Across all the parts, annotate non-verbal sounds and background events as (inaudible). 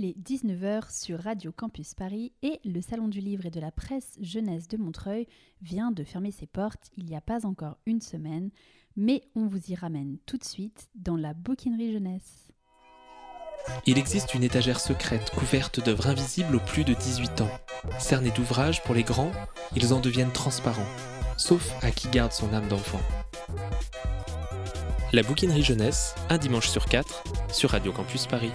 Il est 19h sur Radio Campus Paris et le Salon du Livre et de la Presse Jeunesse de Montreuil vient de fermer ses portes il n'y a pas encore une semaine, mais on vous y ramène tout de suite dans la bouquinerie jeunesse. Il existe une étagère secrète couverte d'œuvres invisibles aux plus de 18 ans. Cernés d'ouvrages pour les grands, ils en deviennent transparents, sauf à qui garde son âme d'enfant. La bouquinerie jeunesse, un dimanche sur quatre, sur Radio Campus Paris.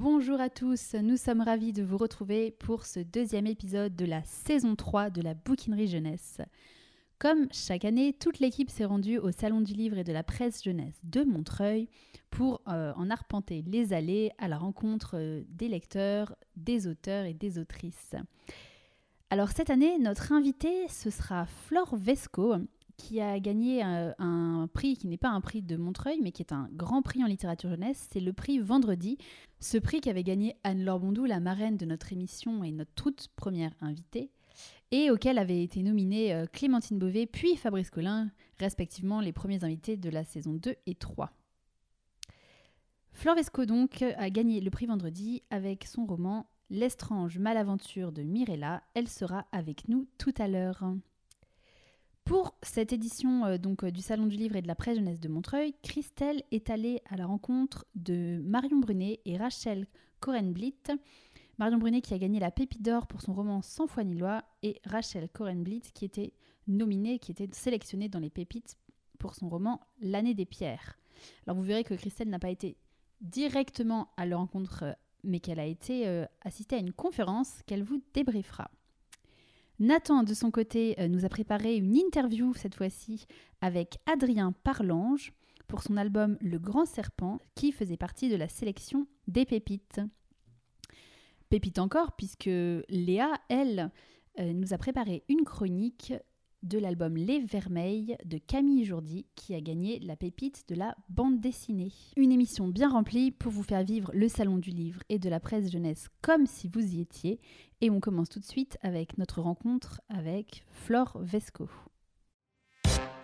Bonjour à tous, nous sommes ravis de vous retrouver pour ce deuxième épisode de la saison 3 de la bouquinerie jeunesse. Comme chaque année, toute l'équipe s'est rendue au Salon du Livre et de la Presse Jeunesse de Montreuil pour euh, en arpenter les allées à la rencontre euh, des lecteurs, des auteurs et des autrices. Alors cette année, notre invité, ce sera Flore Vesco, qui a gagné un, un prix qui n'est pas un prix de Montreuil, mais qui est un grand prix en littérature jeunesse. C'est le prix Vendredi. Ce prix qu'avait gagné Anne-Laure Bondou, la marraine de notre émission et notre toute première invitée et auquel avaient été nominés euh, Clémentine Beauvais puis Fabrice Collin, respectivement les premiers invités de la saison 2 et 3. Flore Vesco donc a gagné le prix vendredi avec son roman L'estrange malaventure de Mirella. Elle sera avec nous tout à l'heure. Pour cette édition euh, donc euh, du Salon du Livre et de la Presse Jeunesse de Montreuil, Christelle est allée à la rencontre de Marion Brunet et Rachel Corenblit, Marion Brunet qui a gagné la Pépite d'Or pour son roman Sans foi ni loi et Rachel Corenblit qui était nominée, qui était sélectionnée dans les Pépites pour son roman L'année des pierres. Alors vous verrez que Christelle n'a pas été directement à leur rencontre, euh, mais qu'elle a été assistée à une conférence qu'elle vous débriefera. Nathan, de son côté, euh, nous a préparé une interview cette fois-ci avec Adrien Parlange pour son album Le Grand Serpent, qui faisait partie de la sélection des pépites. Pépite encore, puisque Léa, elle, euh, nous a préparé une chronique de l'album Les Vermeils de Camille Jourdi qui a gagné la pépite de la bande dessinée. Une émission bien remplie pour vous faire vivre le salon du livre et de la presse jeunesse comme si vous y étiez. Et on commence tout de suite avec notre rencontre avec Flore Vesco.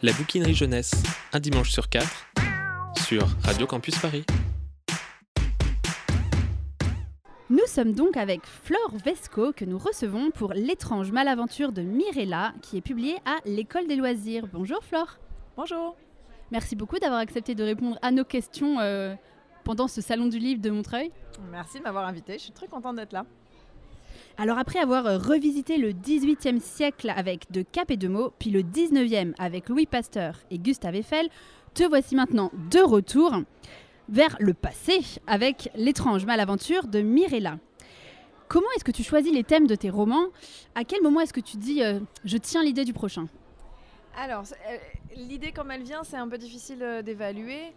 La bouquinerie jeunesse, un dimanche sur quatre, sur Radio Campus Paris. Nous sommes donc avec Flore Vesco que nous recevons pour L'étrange malaventure de Mirella qui est publié à l'École des loisirs. Bonjour Flore. Bonjour. Merci beaucoup d'avoir accepté de répondre à nos questions euh, pendant ce salon du livre de Montreuil. Merci de m'avoir invité, je suis très contente d'être là. Alors après avoir euh, revisité le 18e siècle avec De Cap et de Mots, puis le 19e avec Louis Pasteur et Gustave Eiffel, te voici maintenant de retour vers le passé avec l'étrange malaventure de Mirella. Comment est-ce que tu choisis les thèmes de tes romans? À quel moment est-ce que tu dis euh, je tiens l'idée du prochain? Alors, euh, l'idée comme elle vient, c'est un peu difficile euh, d'évaluer.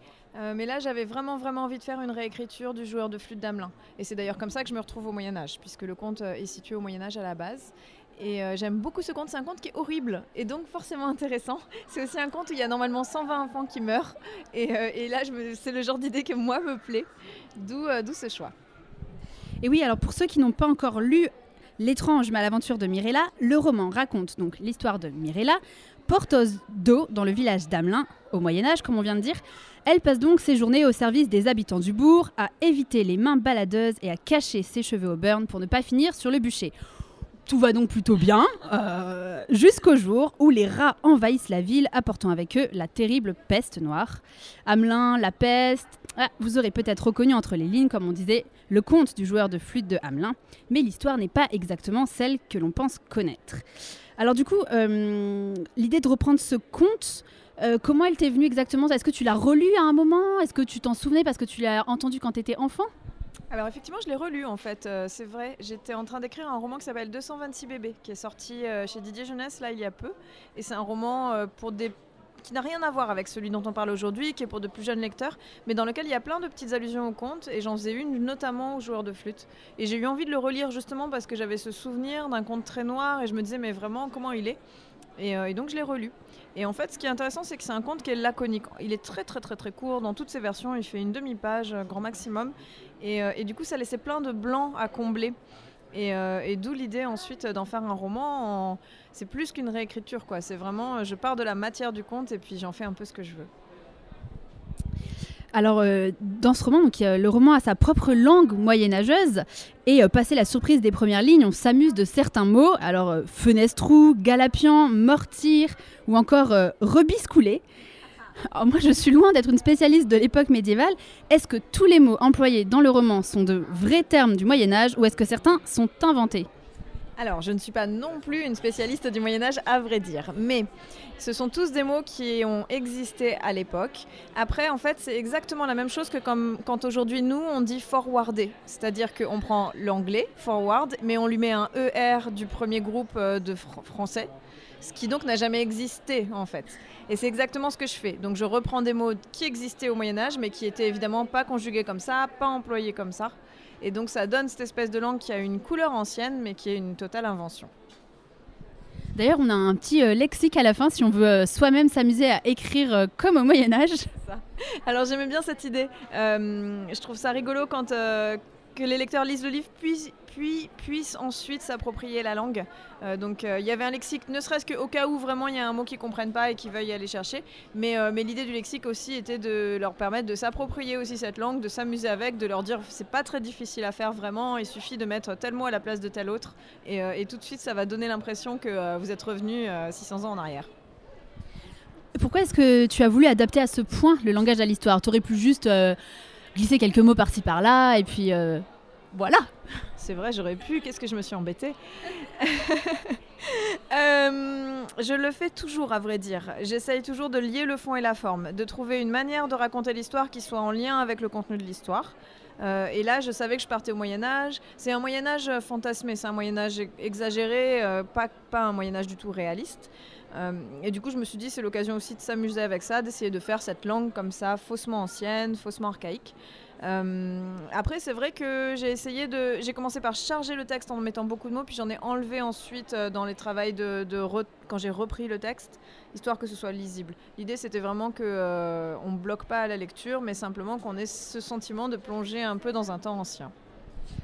Mais là, j'avais vraiment, vraiment envie de faire une réécriture du joueur de flûte d'Amelin. Et c'est d'ailleurs comme ça que je me retrouve au Moyen-Âge, puisque le conte est situé au Moyen-Âge à la base. Et euh, j'aime beaucoup ce conte, c'est un conte qui est horrible et donc forcément intéressant. (laughs) C'est aussi un conte où il y a normalement 120 enfants qui meurent. Et, euh, là, c'est le genre d'idée que moi me plaît, d'où euh, d'où ce choix. Et oui, alors pour ceux qui n'ont pas encore lu L'étrange malaventure de Mirella, le roman raconte donc l'histoire de Mirella, porteuse d'eau dans le village d'Amelin, au Moyen-Âge, comme on vient de dire. Elle passe donc ses journées au service des habitants du bourg, à éviter les mains baladeuses et à cacher ses cheveux au burn pour ne pas finir sur le bûcher. Tout va donc plutôt bien, euh, jusqu'au jour où les rats envahissent la ville, apportant avec eux la terrible peste noire. Hamelin, la peste, ah, vous aurez peut-être reconnu entre les lignes, comme on disait, le conte du joueur de flûte de Hamelin, mais l'histoire n'est pas exactement celle que l'on pense connaître. Alors du coup, euh, l'idée de reprendre ce conte, euh, comment elle t'est venue exactement? Est-ce que tu l'as relu à un moment? Est-ce que tu t'en souvenais parce que tu l'as entendu quand tu étais enfant? Alors effectivement, je l'ai relu en fait, euh, c'est vrai. J'étais en train d'écrire un roman qui s'appelle 226 bébés, qui est sorti euh, chez Didier Jeunesse là il y a peu. Et c'est un roman euh, pour des qui n'a rien à voir avec celui dont on parle aujourd'hui, qui est pour de plus jeunes lecteurs, mais dans lequel il y a plein de petites allusions au conte, et j'en faisais une notamment au joueur de flûte. Et j'ai eu envie de le relire justement parce que j'avais ce souvenir d'un conte très noir, et je me disais mais vraiment comment il est? Et, et donc je l'ai relu. Et en fait, ce qui est intéressant, c'est que c'est un conte qui est laconique. Il est très très très très court dans toutes ses versions. Il fait une demi-page, grand maximum. Et, euh, et du coup, ça laissait plein de blancs à combler. Et, euh, d'où l'idée ensuite d'en faire un roman. C'est plus qu'une réécriture, quoi. C'est vraiment, euh, je pars de la matière du conte et puis j'en fais un peu ce que je veux. Alors, dans ce roman, donc, le roman a sa propre langue moyenâgeuse. Et passé la surprise des premières lignes, on s'amuse de certains mots. Alors, fenestrou, galapian, mortir ou encore rebiscoulé. Alors moi, je suis loin d'être une spécialiste de l'époque médiévale. Est-ce que tous les mots employés dans le roman sont de vrais termes du Moyen Âge ou est-ce que certains sont inventés? Alors, je ne suis pas non plus une spécialiste du Moyen Âge, à vrai dire, mais ce sont tous des mots qui ont existé à l'époque. Après, en fait, c'est exactement la même chose que quand aujourd'hui, nous, on dit forwarder. C'est-à-dire qu'on prend l'anglais, forward, mais on lui met un ER du premier groupe euh, de français, ce qui donc n'a jamais existé, en fait. Et c'est exactement ce que je fais. Donc, je reprends des mots qui existaient au Moyen Âge, mais qui étaient évidemment pas conjugués comme ça, pas employés comme ça. Et donc ça donne cette espèce de langue qui a une couleur ancienne, mais qui est une totale invention. D'ailleurs, on a un petit euh, lexique à la fin si on veut euh, soi-même s'amuser à écrire euh, comme au Moyen Âge. (laughs) Alors j'aimais bien cette idée. je trouve ça rigolo quand que les lecteurs lisent le livre puis puis puissent ensuite s'approprier la langue. Euh, donc euh, il y avait un lexique, ne serait-ce qu'au cas où vraiment il y a un mot qu'ils ne comprennent pas et qu'ils veuillent aller chercher. Mais, euh, mais l'idée du lexique aussi était de leur permettre de s'approprier aussi cette langue, de s'amuser avec, de leur dire c'est pas très difficile à faire vraiment, il suffit de mettre tel mot à la place de tel autre. Et, et tout de suite ça va donner l'impression que vous êtes revenu 600 ans en arrière. Pourquoi est-ce que tu as voulu adapter à ce point le langage à l'histoire? Tu aurais pu juste glisser quelques mots par-ci par-là et puis voilà c'est vrai, j'aurais pu. Qu'est-ce que je me suis embêtée (laughs) euh, Je le fais toujours, à vrai dire. J'essaye toujours de lier le fond et la forme, de trouver une manière de raconter l'histoire qui soit en lien avec le contenu de l'histoire. Euh, et là, je savais que je partais au Moyen Âge. C'est un Moyen Âge fantasmé, c'est un Moyen Âge exagéré, euh, pas, pas un Moyen Âge du tout réaliste. et du coup, je me suis dit, c'est l'occasion aussi de s'amuser avec ça, d'essayer de faire cette langue comme ça, faussement ancienne, faussement archaïque. Euh, après, c'est vrai que j'ai essayé de. J'ai commencé par charger le texte en mettant beaucoup de mots, puis j'en ai enlevé ensuite euh, dans les travaux de, quand j'ai repris le texte, histoire que ce soit lisible. L'idée, c'était vraiment que euh, on bloque pas à la lecture, mais simplement qu'on ait ce sentiment de plonger un peu dans un temps ancien.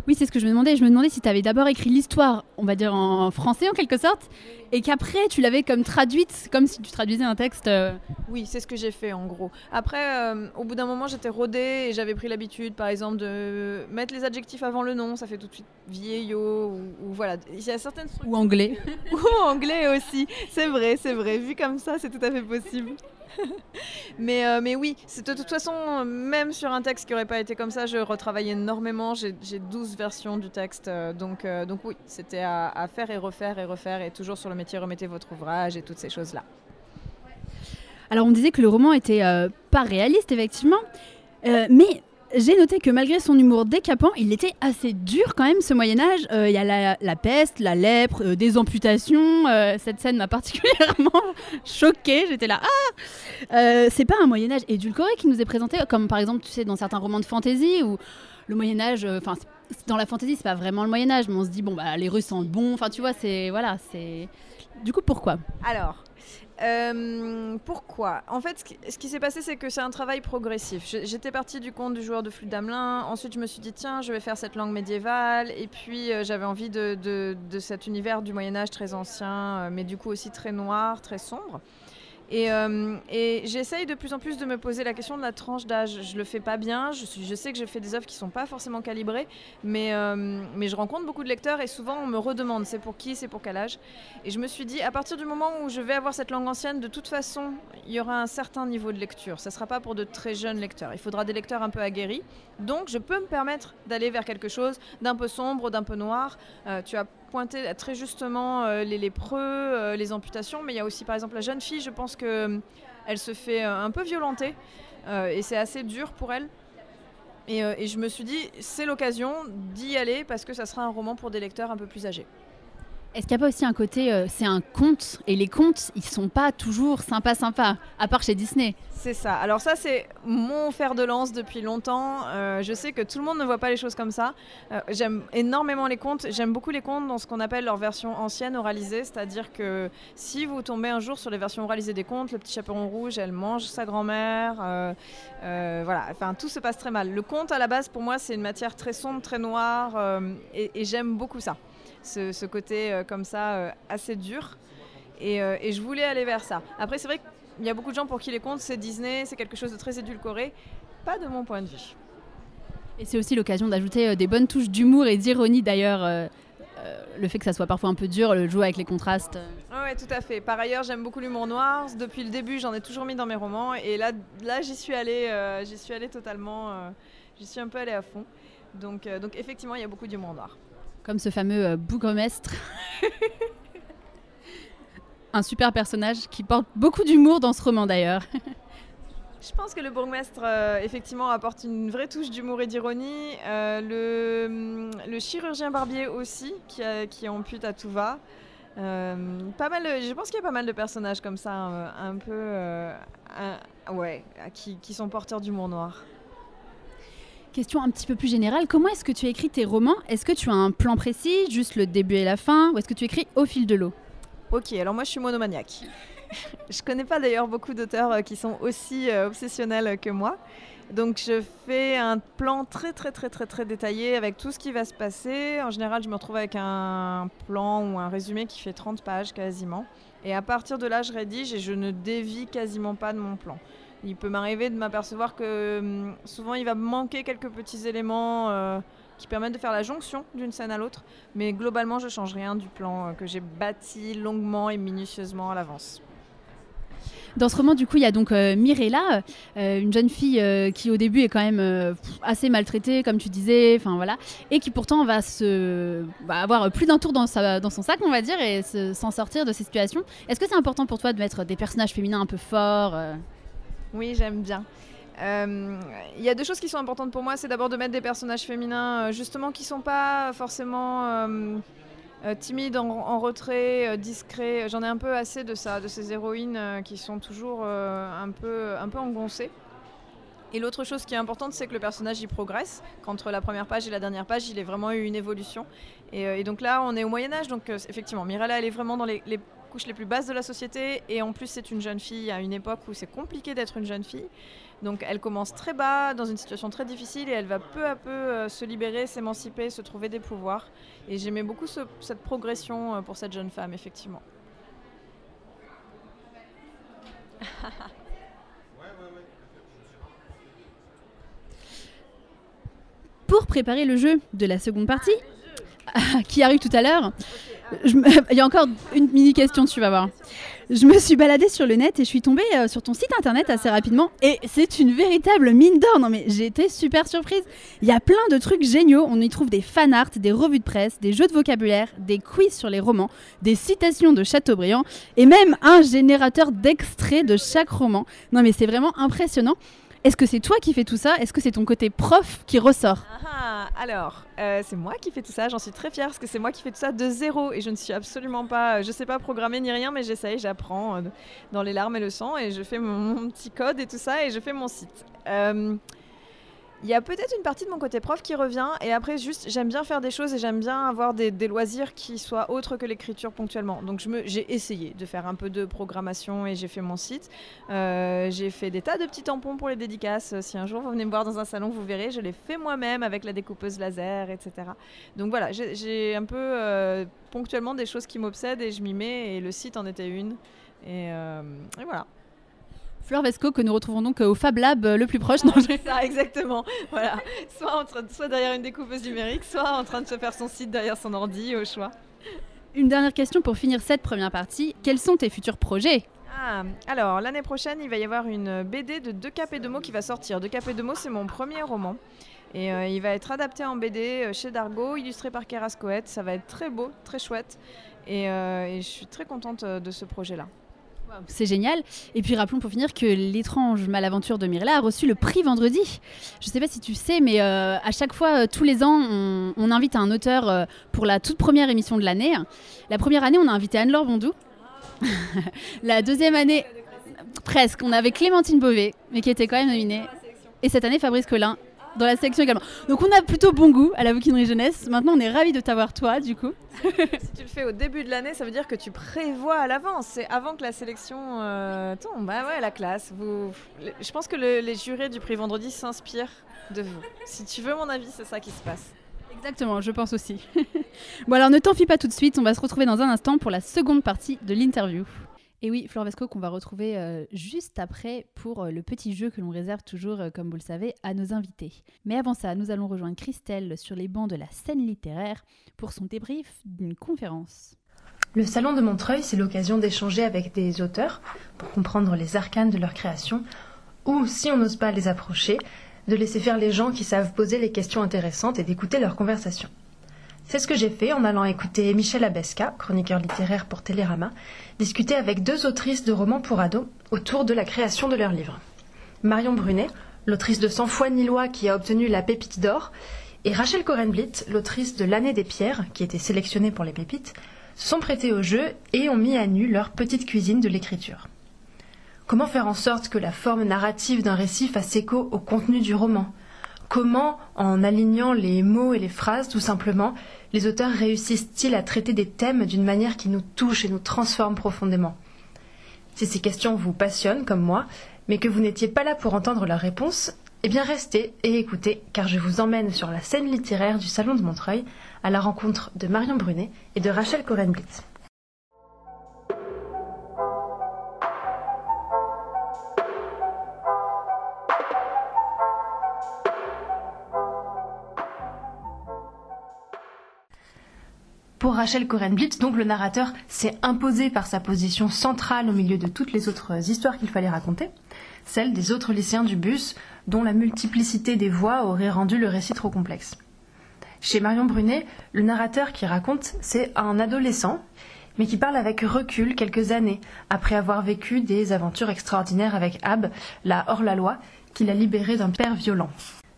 Oui, c'est ce que je me demandais. Je me demandais si tu avais d'abord écrit l'histoire, on va dire en français en quelque sorte, et qu'après tu l'avais comme traduite, comme si tu traduisais un texte. Euh. Oui, c'est ce que j'ai fait en gros. Après, euh, au bout d'un moment, j'étais rodée et j'avais pris l'habitude, par exemple, de mettre les adjectifs avant le nom. Ça fait tout de suite vieillot ou, voilà. Il y a certaines ou anglais. (laughs) ou anglais aussi. C'est vrai, c'est vrai. Vu comme ça, c'est tout à fait possible. Mais, euh, mais oui, c'est de toute façon, même sur un texte qui n'aurait pas été comme ça, je retravaillais énormément. J'ai 12 versions du texte. Euh, donc, euh, donc oui, c'était à, faire et refaire et refaire. Et toujours sur le métier, remettez votre ouvrage et toutes ces choses-là. Alors on disait que le roman était pas réaliste, effectivement. mais j'ai noté que malgré son humour décapant, il était assez dur quand même ce Moyen Âge. Euh, il y a la, peste, la lèpre, euh, des amputations. Euh, cette scène m'a particulièrement (laughs) choquée. J'étais là, ah C'est pas un Moyen Âge édulcoré qui nous est présenté, comme par exemple, tu sais, dans certains romans de fantasy où le Moyen Âge, enfin, dans la fantasy, c'est pas vraiment le Moyen Âge, mais on se dit bon bah les Russes sont bons. Enfin, tu vois, c'est voilà, c'est. Du coup, pourquoi? Alors, euh, pourquoi? En fait, ce qui, s'est passé, c'est que c'est un travail progressif. J'étais partie du conte du joueur de flûte d'Amelin. Ensuite, je me suis dit, tiens, je vais faire cette langue médiévale. Et puis, euh, j'avais envie de, de, cet univers du Moyen-Âge très ancien, euh, mais du coup aussi très noir, très sombre. Euh, et, j'essaye de plus en plus de me poser la question de la tranche d'âge. Je le fais pas bien, je, sais que je fais des œuvres qui sont pas forcément calibrées, mais, euh, mais je rencontre beaucoup de lecteurs et souvent on me redemande c'est pour qui, c'est pour quel âge. Et je me suis dit, à partir du moment où je vais avoir cette langue ancienne, de toute façon, il y aura un certain niveau de lecture. Ça sera pas pour de très jeunes lecteurs. Il faudra des lecteurs un peu aguerris. Donc je peux me permettre d'aller vers quelque chose d'un peu sombre, d'un peu noir. Euh, tu as pointé très justement euh, les lépreux, euh, les amputations, mais il y a aussi par exemple la jeune fille, je pense qu'elle euh, se fait un peu violenter et c'est assez dur pour elle. Et, et je me suis dit, c'est l'occasion d'y aller parce que ça sera un roman pour des lecteurs un peu plus âgés. Est-ce qu'il n'y a pas aussi un côté, euh, c'est un conte, et les contes, ils sont pas toujours sympas, sympas, à part chez Disney C'est ça. Alors ça, c'est mon fer de lance depuis longtemps. Euh, je sais que tout le monde ne voit pas les choses comme ça. Euh, j'aime énormément les contes. J'aime beaucoup les contes dans ce qu'on appelle leur version ancienne oralisée, c'est-à-dire que si vous tombez un jour sur les versions oralisées des contes, le petit chaperon rouge, elle mange sa grand-mère, voilà. Enfin, tout se passe très mal. Le conte, à la base, pour moi, c'est une matière très sombre, très noire, et j'aime beaucoup ça ce, côté euh, comme ça euh, assez dur. Euh, et, je voulais aller vers ça. Après, c'est vrai qu'il y a beaucoup de gens pour qui les contes, c'est Disney, c'est quelque chose de très édulcoré. pas de mon point de vue. Et c'est aussi l'occasion d'ajouter des bonnes touches d'humour et d'ironie d'ailleurs. euh, le fait que ça soit parfois un peu dur, le jouer avec les contrastes. Oui, tout à fait. Par ailleurs, j'aime beaucoup l'humour noir. Depuis le début, j'en ai toujours mis dans mes romans. Et là, là j'y suis allée, euh, j'y suis allée totalement. euh, j'y suis un peu allée à fond. Donc, donc effectivement, il y a beaucoup d'humour noir. Comme ce fameux euh, bourgmestre. (laughs) un super personnage qui porte beaucoup d'humour dans ce roman d'ailleurs. Je pense que le bourgmestre, euh, effectivement, apporte une vraie touche d'humour et d'ironie. Euh, le, le chirurgien barbier aussi, qui, a- qui ampute à tout va. Pas mal, je pense qu'il y a pas mal de personnages comme ça, un, peu, ouais, qui, qui sont porteurs d'humour noir. Question un petit peu plus générale, comment est-ce que tu écris tes romans? Est-ce que tu as un plan précis, juste le début et la fin, ou est-ce que tu écris au fil de l'eau? Ok, alors moi je suis monomaniaque. (laughs) je connais pas d'ailleurs beaucoup d'auteurs euh, qui sont aussi euh, obsessionnels que moi. Donc je fais un plan très très très très très détaillé avec tout ce qui va se passer. En général, je me retrouve avec un plan ou un résumé qui fait 30 pages quasiment. Et à partir de là, je rédige et je ne dévie quasiment pas de mon plan. Il peut m'arriver de m'apercevoir que hum, souvent il va manquer quelques petits éléments euh, qui permettent de faire la jonction d'une scène à l'autre. Mais globalement, je change rien du plan euh, que j'ai bâti longuement et minutieusement à l'avance. Dans ce roman, du coup, il y a donc euh, Mirella, euh, une jeune fille qui au début est quand même assez maltraitée, comme tu disais, enfin voilà, et qui pourtant va avoir plus d'un tour dans, son sac, on va dire, et se- s'en sortir de ces situations. Est-ce que c'est important pour toi de mettre des personnages féminins un peu forts Oui, j'aime bien. Euh, Il y a deux choses qui sont importantes pour moi. C'est d'abord de mettre des personnages féminins, euh, justement, qui sont pas forcément euh, timides, en, retrait, discrets. J'en ai un peu assez de ça, de ces héroïnes qui sont toujours un, peu, un peu engoncées. Et l'autre chose qui est importante, c'est que le personnage y progresse. Qu'entre la première page et la dernière page, il a vraiment eu une évolution. Et, donc là, on est au Moyen Âge. Donc effectivement, Mirella, elle est vraiment dans les couches les plus basses de la société. Et en plus, c'est une jeune fille à une époque où c'est compliqué d'être une jeune fille. Donc elle commence très bas, dans une situation très difficile, et elle va peu à peu euh, se libérer, s'émanciper, se trouver des pouvoirs. Et j'aimais beaucoup ce- cette progression euh, pour cette jeune femme, effectivement. Pour préparer le jeu de la seconde partie, (laughs) qui arrive tout à l'heure, je me- (laughs) il y a encore une mini question, tu vas voir. Je me suis baladée sur le net et je suis tombée euh, sur ton site internet assez rapidement et c'est une véritable mine d'or. Non mais j'ai été super surprise. Il y a plein de trucs géniaux. On y trouve des fan art, des revues de presse, des jeux de vocabulaire, des quiz sur les romans, des citations de Chateaubriand et même un générateur d'extraits de chaque roman. Non mais c'est vraiment impressionnant. Est-ce que c'est toi qui fais tout ça? Est-ce que c'est ton côté prof qui ressort? Ah, alors, euh, c'est moi qui fais tout ça, j'en suis très fière parce que c'est moi qui fais tout ça de zéro et je ne suis absolument pas, je sais pas programmer ni rien, mais j'essaye, j'apprends euh, dans les larmes et le sang et je fais mon, petit code et tout ça et je fais mon site. Euh, Il y a peut-être une partie de mon côté prof qui revient et après juste j'aime bien faire des choses et j'aime bien avoir des, loisirs qui soient autres que l'écriture ponctuellement. Donc j'ai essayé de faire un peu de programmation et j'ai fait mon site. Euh, j'ai fait des tas de petits tampons pour les dédicaces. Si un jour vous venez me voir dans un salon, vous verrez, je l'ai fait moi-même avec la découpeuse laser, etc. Donc voilà, j'ai- un peu euh, ponctuellement des choses qui m'obsèdent et je m'y mets et le site en était une. Euh, et voilà. Fleur Vesco que nous retrouvons donc euh, au Fab Lab euh, le plus proche. Non, (laughs) je- C'est ça, exactement. Voilà. Soit, en train de- soit derrière une découpeuse numérique, soit en train de se faire son site derrière son ordi, au choix. Une dernière question pour finir cette première partie. Quels sont tes futurs projets? Ah, alors l'année prochaine, il va y avoir une BD de Deux Cap et Deux Mots qui va sortir. Deux Cap et Deux Mots, c'est mon premier roman. Et euh, il va être adapté en BD chez Dargo, illustré par Keras Coët. Ça va être très beau, très chouette. Et, euh, et je suis très contente de ce projet-là. C'est génial. Et puis rappelons pour finir que l'étrange malaventure de Mirella a reçu le prix vendredi. Je ne sais pas si tu sais, mais euh, à chaque fois, euh, tous les ans, on, invite un auteur euh, pour la toute première émission de l'année. La première année, on a invité Anne-Laure Bondou. (laughs) la deuxième année, presque, on avait Clémentine Beauvais, mais qui était quand même nominée. Et cette année, Fabrice Collin, dans la sélection également. Donc on a plutôt bon goût à la bouquinerie jeunesse. Maintenant, on est ravis de t'avoir toi, du coup. si tu le fais au début de l'année, ça veut dire que tu prévois à l'avance. C'est avant que la sélection euh, tombe. Bah ouais, la classe. Vous... Je pense que le- les jurés du prix vendredi s'inspirent de vous. Si tu veux mon avis, c'est ça qui se passe. Exactement, je pense aussi. (laughs) bon alors ne t'enfuis pas tout de suite, on va se retrouver dans un instant pour la seconde partie de l'interview. Et oui, Flore Vesco qu'on va retrouver euh, juste après pour euh, le petit jeu que l'on réserve toujours, euh, comme vous le savez, à nos invités. Mais avant ça, nous allons rejoindre Christelle sur les bancs de la scène littéraire pour son débrief d'une conférence. Le Salon de Montreuil, c'est l'occasion d'échanger avec des auteurs pour comprendre les arcanes de leur création, ou, si on n'ose pas les approcher, de laisser faire les gens qui savent poser les questions intéressantes et d'écouter leurs conversations. C'est ce que j'ai fait en allant écouter Michel Abesca, chroniqueur littéraire pour Télérama, discuter avec deux autrices de romans pour ados autour de la création de leurs livres. Marion Brunet, l'autrice de Cent fois ni loi qui a obtenu la pépite d'or, et Rachel Corenblit, l'autrice de L'année des pierres, qui était sélectionnée pour les pépites, sont prêtées au jeu et ont mis à nu leur petite cuisine de l'écriture. Comment faire en sorte que la forme narrative d'un récit fasse écho au contenu du roman? Comment, en alignant les mots et les phrases, tout simplement, les auteurs réussissent-ils à traiter des thèmes d'une manière qui nous touche et nous transforme profondément? Si ces questions vous passionnent, comme moi, mais que vous n'étiez pas là pour entendre leurs réponses, eh bien restez et écoutez, car je vous emmène sur la scène littéraire du Salon de Montreuil à la rencontre de Marion Brunet et de Rachel Corenblitz. Pour Rachel Corenblitz, donc le narrateur s'est imposé par sa position centrale au milieu de toutes les autres histoires qu'il fallait raconter, celle des autres lycéens du bus, dont la multiplicité des voix aurait rendu le récit trop complexe. Chez Marion Brunet, le narrateur qui raconte, c'est un adolescent, mais qui parle avec recul quelques années après avoir vécu des aventures extraordinaires avec Ab, la hors-la-loi, qui l'a libéré d'un père violent.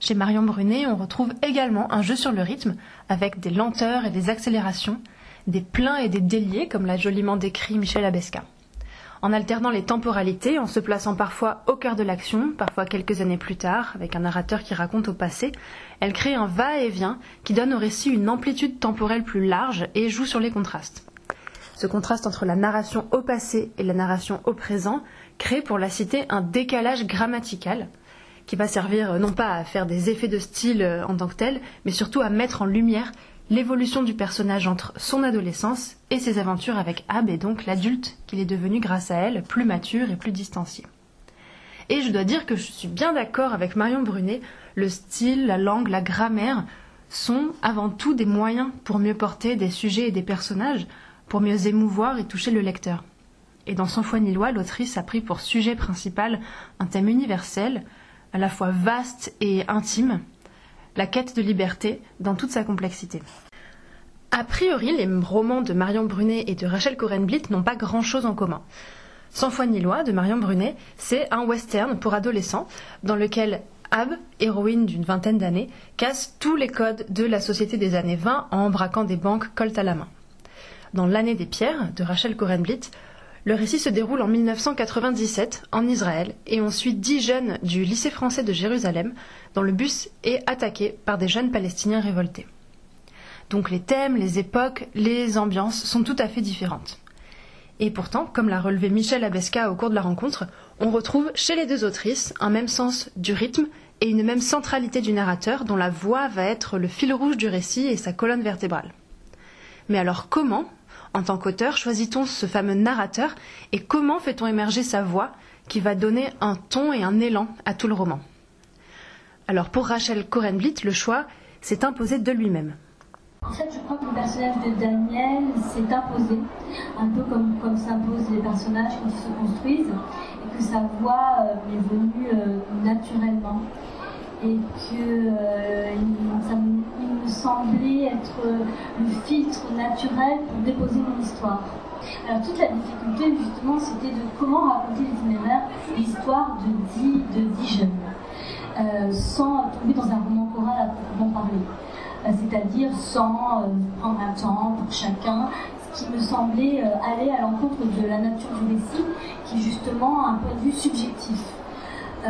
Chez Marion Brunet, on retrouve également un jeu sur le rythme, avec des lenteurs et des accélérations, des pleins et des déliés, comme l'a joliment décrit Michel Abesca. En alternant les temporalités, en se plaçant parfois au cœur de l'action, parfois quelques années plus tard, avec un narrateur qui raconte au passé, elle crée un va-et-vient qui donne au récit une amplitude temporelle plus large et joue sur les contrastes. Ce contraste entre la narration au passé et la narration au présent crée, pour la citer, un décalage grammatical, qui va servir euh, non pas à faire des effets de style euh, en tant que tel, mais surtout à mettre en lumière l'évolution du personnage entre son adolescence et ses aventures avec Ab et donc l'adulte qu'il est devenu grâce à elle, plus mature et plus distancié. Et je dois dire que je suis bien d'accord avec Marion Brunet, le style, la langue, la grammaire sont avant tout des moyens pour mieux porter des sujets et des personnages, pour mieux émouvoir et toucher le lecteur. Et dans Sans foi ni loi, l'autrice a pris pour sujet principal un thème universel, à la fois vaste et intime, la quête de liberté dans toute sa complexité. A priori, les romans de Marion Brunet et de Rachel Corenblit n'ont pas grand-chose en commun. Sans foi ni loi de Marion Brunet, c'est un western pour adolescents dans lequel Ab, héroïne d'une vingtaine d'années, casse tous les codes de la société des années 20 en braquant des banques colt à la main. Dans L'année des pierres de Rachel Corenblit, le récit se déroule en 1997 en Israël et on suit dix jeunes du lycée français de Jérusalem dont le bus est attaqué par des jeunes palestiniens révoltés. Donc les thèmes, les époques, les ambiances sont tout à fait différentes. Et pourtant, comme l'a relevé Michel Abesca au cours de la rencontre, on retrouve chez les deux autrices un même sens du rythme et une même centralité du narrateur dont la voix va être le fil rouge du récit et sa colonne vertébrale. Mais alors comment en tant qu'auteur, choisit-on ce fameux narrateur et comment fait-on émerger sa voix qui va donner un ton et un élan à tout le roman? Alors pour Rachel Corenblit, le choix s'est imposé de lui-même. En fait, je crois que le personnage de Daniel s'est imposé, un peu comme, comme s'imposent les personnages quand ils se construisent, et que sa voix euh, est venue euh, naturellement et que euh, il, me semblait être le filtre naturel pour déposer mon histoire. Alors toute la difficulté justement c'était de comment raconter l'itinéraire, l'histoire de dix, de dix jeunes, euh, sans tomber dans un roman choral à proprement parler. Euh, c'est-à-dire sans prendre un temps pour chacun, ce qui me semblait aller à l'encontre de la nature du récit, qui est justement un point de vue subjectif. Euh,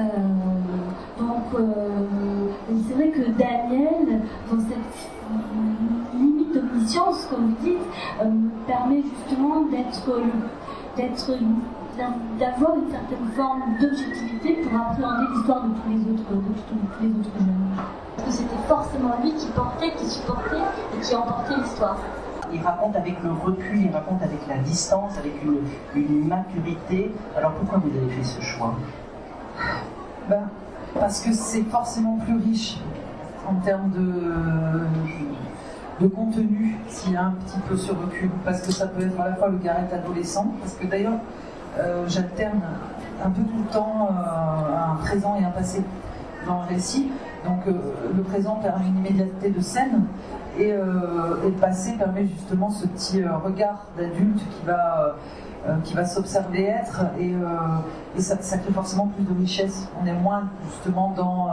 donc, euh, c'est vrai que Daniel, dans cette limite d'omniscience, comme vous dites, euh, permet justement d'être, d'avoir une certaine forme d'objectivité pour appréhender l'histoire de tous les autres, de tous, les autres jeunes. Parce que c'était forcément lui qui portait, qui supportait et qui emportait l'histoire. il raconte avec le recul, il raconte avec la distance, avec une, une maturité. Alors pourquoi vous avez fait ce choix? Ben, Parce que c'est forcément plus riche en termes de, de contenu s'il y a un petit peu ce recul. Parce que ça peut être à la fois le Garrett adolescent, parce que d'ailleurs, euh, j'alterne un peu tout le temps euh, un présent et un passé dans le récit. Donc euh, le présent permet une immédiateté de scène et, le passé permet justement ce petit regard d'adulte qui va, qui va s'observer être et, ça, crée forcément plus de richesse. On est moins justement dans...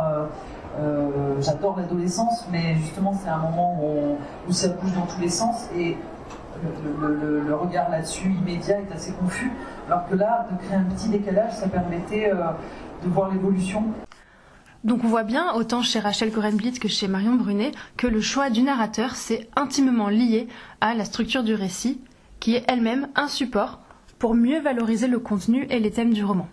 J'adore l'adolescence, mais justement c'est un moment où, ça bouge dans tous les sens et le, regard là-dessus immédiat est assez confus, alors que là, de créer un petit décalage, ça permettait euh, de voir l'évolution. Donc on voit bien, autant chez Rachel Coren-Blitz que chez Marion Brunet, que le choix du narrateur, c'est intimement lié à la structure du récit, qui est elle-même un support pour mieux valoriser le contenu et les thèmes du roman.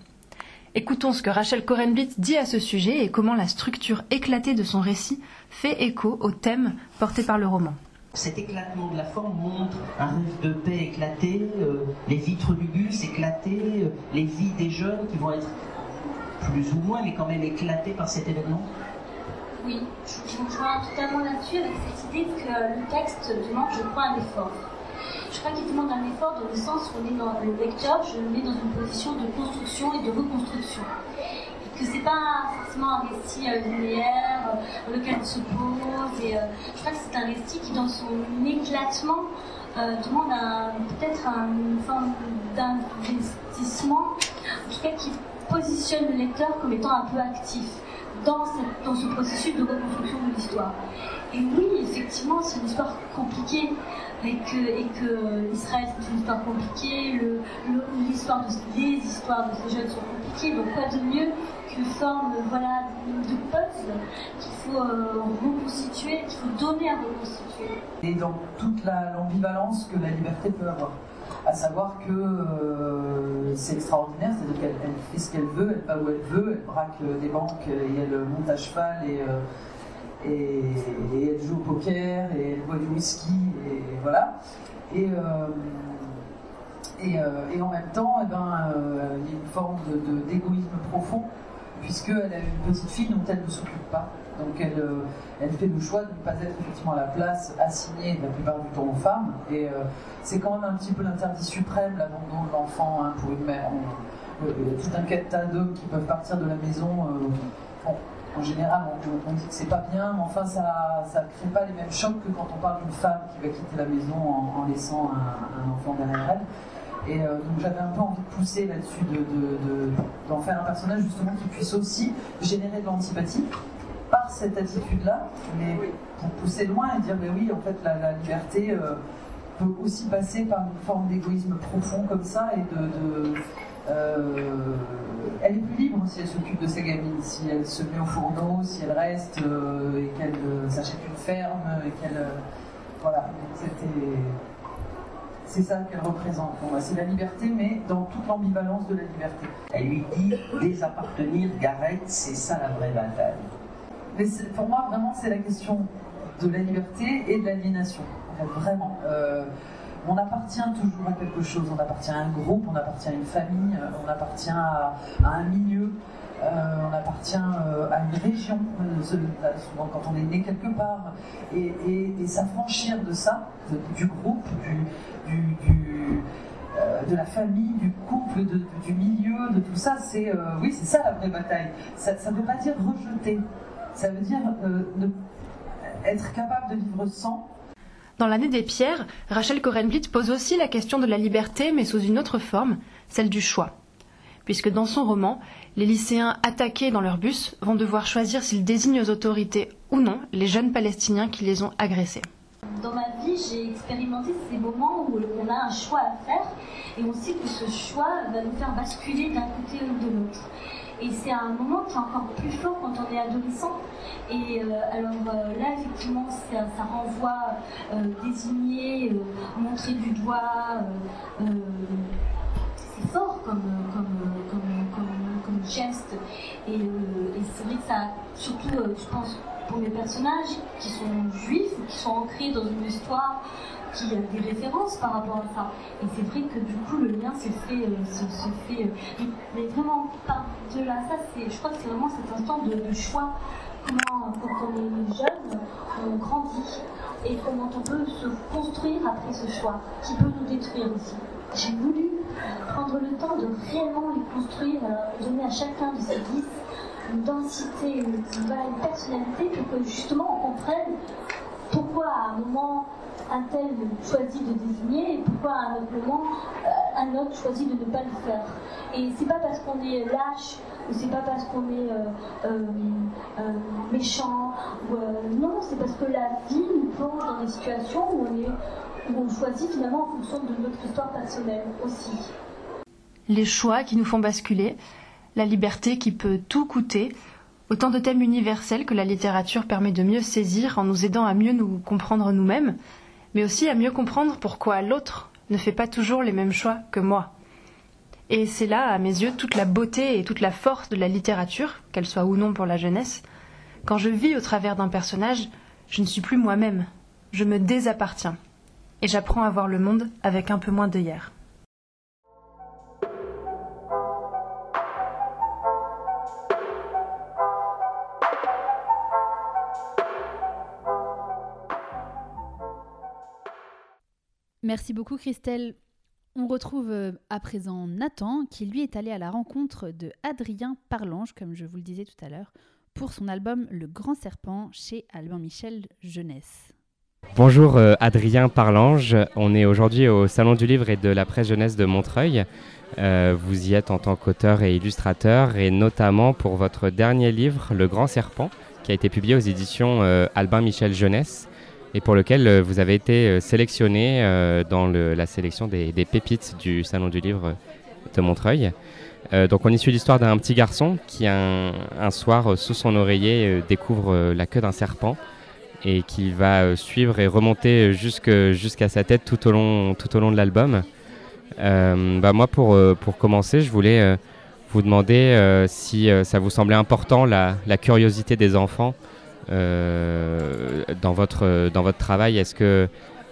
Écoutons ce que Rachel Coren-Blitz dit à ce sujet et comment la structure éclatée de son récit fait écho aux thèmes portés par le roman. Cet éclatement de la forme montre un rêve de paix éclaté, euh, les vitres du bus éclatées, euh, les vies des jeunes qui vont être plus ou moins, mais quand même éclatées par cet événement Oui, je, vous rejoins totalement là-dessus avec cette idée que le texte demande, je crois, un effort. Je crois qu'il demande un effort dans le sens où on est dans le lecteur, je me mets dans une position de construction et de reconstruction que c'est pas forcément un récit euh, linéaire euh, dans lequel on se pose. Et, euh, je crois que c'est un récit qui, dans son éclatement, demande peut-être une forme d'investissement, en tout cas qui positionne le lecteur comme étant un peu actif dans ce processus de reconstruction de l'histoire. Et oui, effectivement, c'est une histoire compliquée et que, que Israël c'est une histoire compliquée, l'histoire les histoires de ces jeunes sont compliquées, donc quoi de mieux qu'une forme voilà, de puzzle qu'il faut euh, reconstituer, qu'il faut donner à reconstituer. Et dans toute l'ambivalence que la liberté peut avoir. À savoir que euh, c'est extraordinaire, c'est-à-dire qu'elle fait ce qu'elle veut, elle va où elle veut, elle braque euh, des banques et elle monte à cheval et et, elle joue au poker, et elle boit du whisky, et voilà. Et, euh, euh, et, en même temps, eh ben, euh, il y a une forme d'égoïsme profond, puisqu'elle a une petite fille dont elle ne s'occupe pas. Donc elle, elle fait le choix de ne pas être effectivement à la place assignée la plupart du temps aux femmes. Et c'est quand même un petit peu l'interdit suprême, l'abandon de l'enfant hein, pour une mère. il y a tout un tas d'hommes qui peuvent partir de la maison en général, on, dit que c'est pas bien, mais enfin, ça ne crée pas les mêmes chocs que quand on parle d'une femme qui va quitter la maison en, laissant un, enfant derrière elle. Et euh, donc j'avais un peu envie de pousser là-dessus, d'en de, faire un personnage justement qui puisse aussi générer de l'antipathie par cette attitude-là, mais pour pousser loin et dire, mais oui, en fait, la, liberté euh, peut aussi passer par une forme d'égoïsme profond comme ça et de elle est plus libre si elle s'occupe de sa gamine, si elle se met au fourneau, si elle reste euh, et qu'elle euh, s'achète une ferme et qu'elle. voilà, c'est ça qu'elle représente. c'est la liberté, mais dans toute l'ambivalence de la liberté. Elle lui dit désappartenir, Gareth, c'est ça la vraie bataille. Mais pour moi, vraiment, c'est la question de la liberté et de l'aliénation. vraiment on appartient toujours à quelque chose, on appartient à un groupe, on appartient à une famille, euh, on appartient à, un milieu, euh, on appartient euh, à une région, souvent quand on est né quelque part, et, s'affranchir de ça, du groupe, de la famille, du couple, du milieu, de tout ça, c'est oui, c'est ça la vraie bataille. Ça ne veut pas dire rejeter, ça veut dire être capable de vivre sans, dans l'année des pierres, Rachel Korenblitz pose aussi la question de la liberté, mais sous une autre forme, celle du choix. Puisque dans son roman, les lycéens attaqués dans leur bus vont devoir choisir s'ils désignent aux autorités ou non les jeunes Palestiniens qui les ont agressés. Dans ma vie, j'ai expérimenté ces moments où on a un choix à faire et on sait que ce choix va nous faire basculer d'un côté ou de l'autre. Et c'est un moment qui est encore plus fort quand on est adolescent. Et euh, alors euh, là, effectivement, ça, renvoie euh, désigner, montrer du doigt. c'est fort comme, geste. Et, c'est vrai que ça, surtout, je pense, pour les personnages qui sont juifs, qui sont ancrés dans une histoire qui a des références par rapport à ça. Et c'est vrai que du coup, le lien se fait. Euh, se, fait euh, mais vraiment, par-delà ça, je crois que c'est vraiment cet instant de, choix. Comment, quand on est jeune, on grandit et comment on peut se construire après ce choix, qui peut nous détruire aussi. J'ai voulu prendre le temps de réellement les construire, euh, donner à chacun de ces dix une densité, une, une personnalité pour que justement on comprenne pourquoi à un moment un tel choisit de désigner et pourquoi à un autre moment euh, un autre choisit de ne pas le faire? Et c'est pas parce qu'on est lâche ou c'est pas parce qu'on est euh, euh, méchant non, c'est parce que la vie nous plonge dans des situations où on, où on choisit finalement en fonction de notre histoire personnelle aussi. Les choix qui nous font basculer, la liberté qui peut tout coûter, autant de thèmes universels que la littérature permet de mieux saisir en nous aidant à mieux nous comprendre nous-mêmes, mais aussi à mieux comprendre pourquoi l'autre ne fait pas toujours les mêmes choix que moi. Et c'est là, à mes yeux, toute la beauté et toute la force de la littérature, qu'elle soit ou non pour la jeunesse. Quand je vis au travers d'un personnage, je ne suis plus moi-même, je me désappartiens, et j'apprends à voir le monde avec un peu moins d'œillère. Merci beaucoup Christelle. On retrouve euh, à présent Nathan qui lui est allé à la rencontre de Adrien Parlange, comme je vous le disais tout à l'heure, pour son album Le Grand Serpent chez Albin Michel Jeunesse. Bonjour euh, Adrien Parlange, on est aujourd'hui au Salon du Livre et de la Presse Jeunesse de Montreuil. Euh, vous y êtes en tant qu'auteur et illustrateur et notamment pour votre dernier livre, Le Grand Serpent, qui a été publié aux éditions Albin Michel Jeunesse et pour lequel euh, vous avez été euh, sélectionné euh, dans la sélection des, pépites du Salon du Livre de Montreuil. donc on y suit l'histoire d'un petit garçon qui un, soir sous son oreiller découvre la queue d'un serpent et qui va suivre et remonter jusqu'à sa tête tout au long, tout au long de l'album. bah moi pour, pour commencer je voulais vous demander si ça vous semblait important la, curiosité des enfants dans, votre, dans votre travail Est-ce que,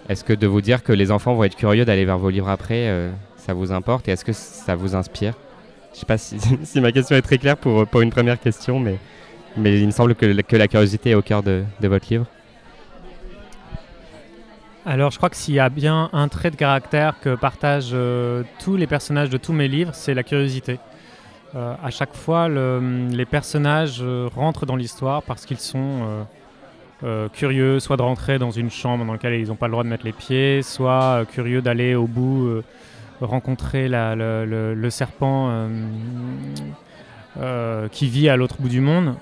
est que de vous dire que les enfants vont être curieux d'aller vers vos livres après, euh, ça vous importe et est-ce que ça vous inspire? Je ne sais pas (laughs) si, ma question est très claire pour, pour une première question, mais, mais il me semble que, que la curiosité est au cœur de, de votre livre. Alors, je crois que s'il y a bien un trait de caractère que partagent euh, tous les personnages de tous mes livres, c'est la curiosité. Euh, à chaque fois, les personnages euh, rentrent dans l'histoire parce qu'ils sont euh, curieux, soit de rentrer dans une chambre dans laquelle ils n'ont pas le droit de mettre les pieds, soit curieux d'aller au bout, rencontrer le, serpent qui vit à l'autre bout du monde.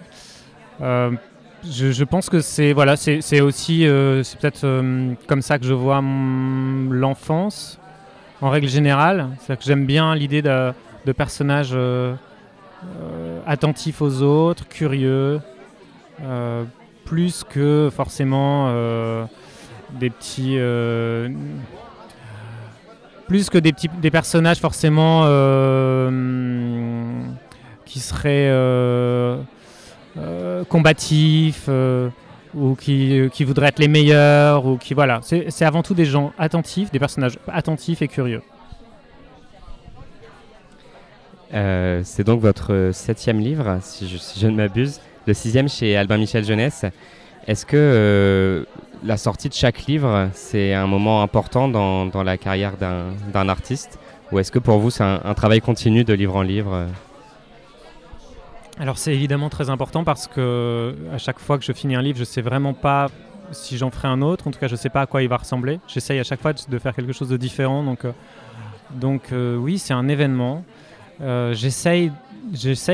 Je, pense que c'est voilà, c'est aussi c'est peut-être comme ça que je vois l'enfance en règle générale. C'est que j'aime bien l'idée de de personnages euh, euh, attentifs aux autres, curieux, euh, plus que forcément des petits plus que des petits des personnages forcément qui seraient combatifs ou qui, qui, voudraient être les meilleurs ou qui voilà. C'est avant tout des gens attentifs des personnages attentifs et curieux euh, c'est donc votre septième livre, si je, ne m'abuse, le sixième chez Albin Michel Jeunesse. Est-ce que euh, la sortie de chaque livre, c'est un moment important dans, la carrière d'un artiste? Ou est-ce que pour vous, c'est un, travail continu de livre en livre? Alors c'est évidemment très important parce que à chaque fois que je finis un livre, je ne sais vraiment pas si j'en ferai un autre. En tout cas, je ne sais pas à quoi il va ressembler. J'essaye à chaque fois de faire quelque chose de différent. Donc, euh, donc oui, c'est un événement. Euh, j'essaye,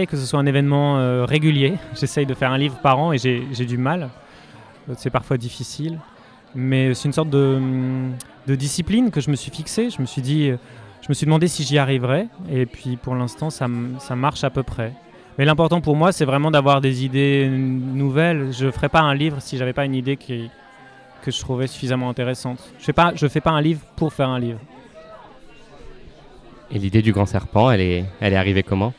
que ce soit un événement euh, régulier. (laughs) J'essaye de faire un livre par an et j'ai du mal. C'est parfois difficile. Mais c'est une sorte de, hum, de, discipline que je me suis fixée. Je me suis dit, je me suis demandé si j'y arriverais. Et puis pour l'instant, ça, ça, marche à peu près. Mais l'important pour moi, c'est vraiment d'avoir des idées nouvelles. Je ne ferais pas un livre si j'avais pas une idée qui, que je trouvais suffisamment intéressante. Je ne fais pas un livre pour faire un livre. Et l'idée du grand serpent, elle est, arrivée comment?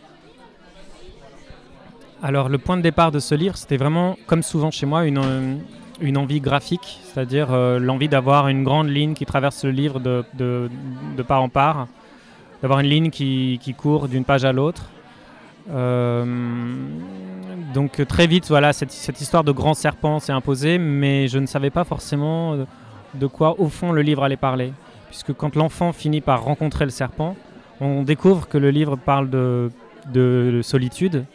Alors le point de départ de ce livre, c'était vraiment, comme souvent chez moi, une, une envie graphique, c'est-à-dire l'envie d'avoir une grande ligne qui traverse le livre de, part en part, d'avoir une ligne qui, qui court d'une page à l'autre. donc très vite, voilà, cette histoire de grand serpent s'est imposée, mais je ne savais pas forcément de quoi au fond le livre allait parler. Puisque quand l'enfant finit par rencontrer le serpent, on découvre que le livre parle de, de solitude.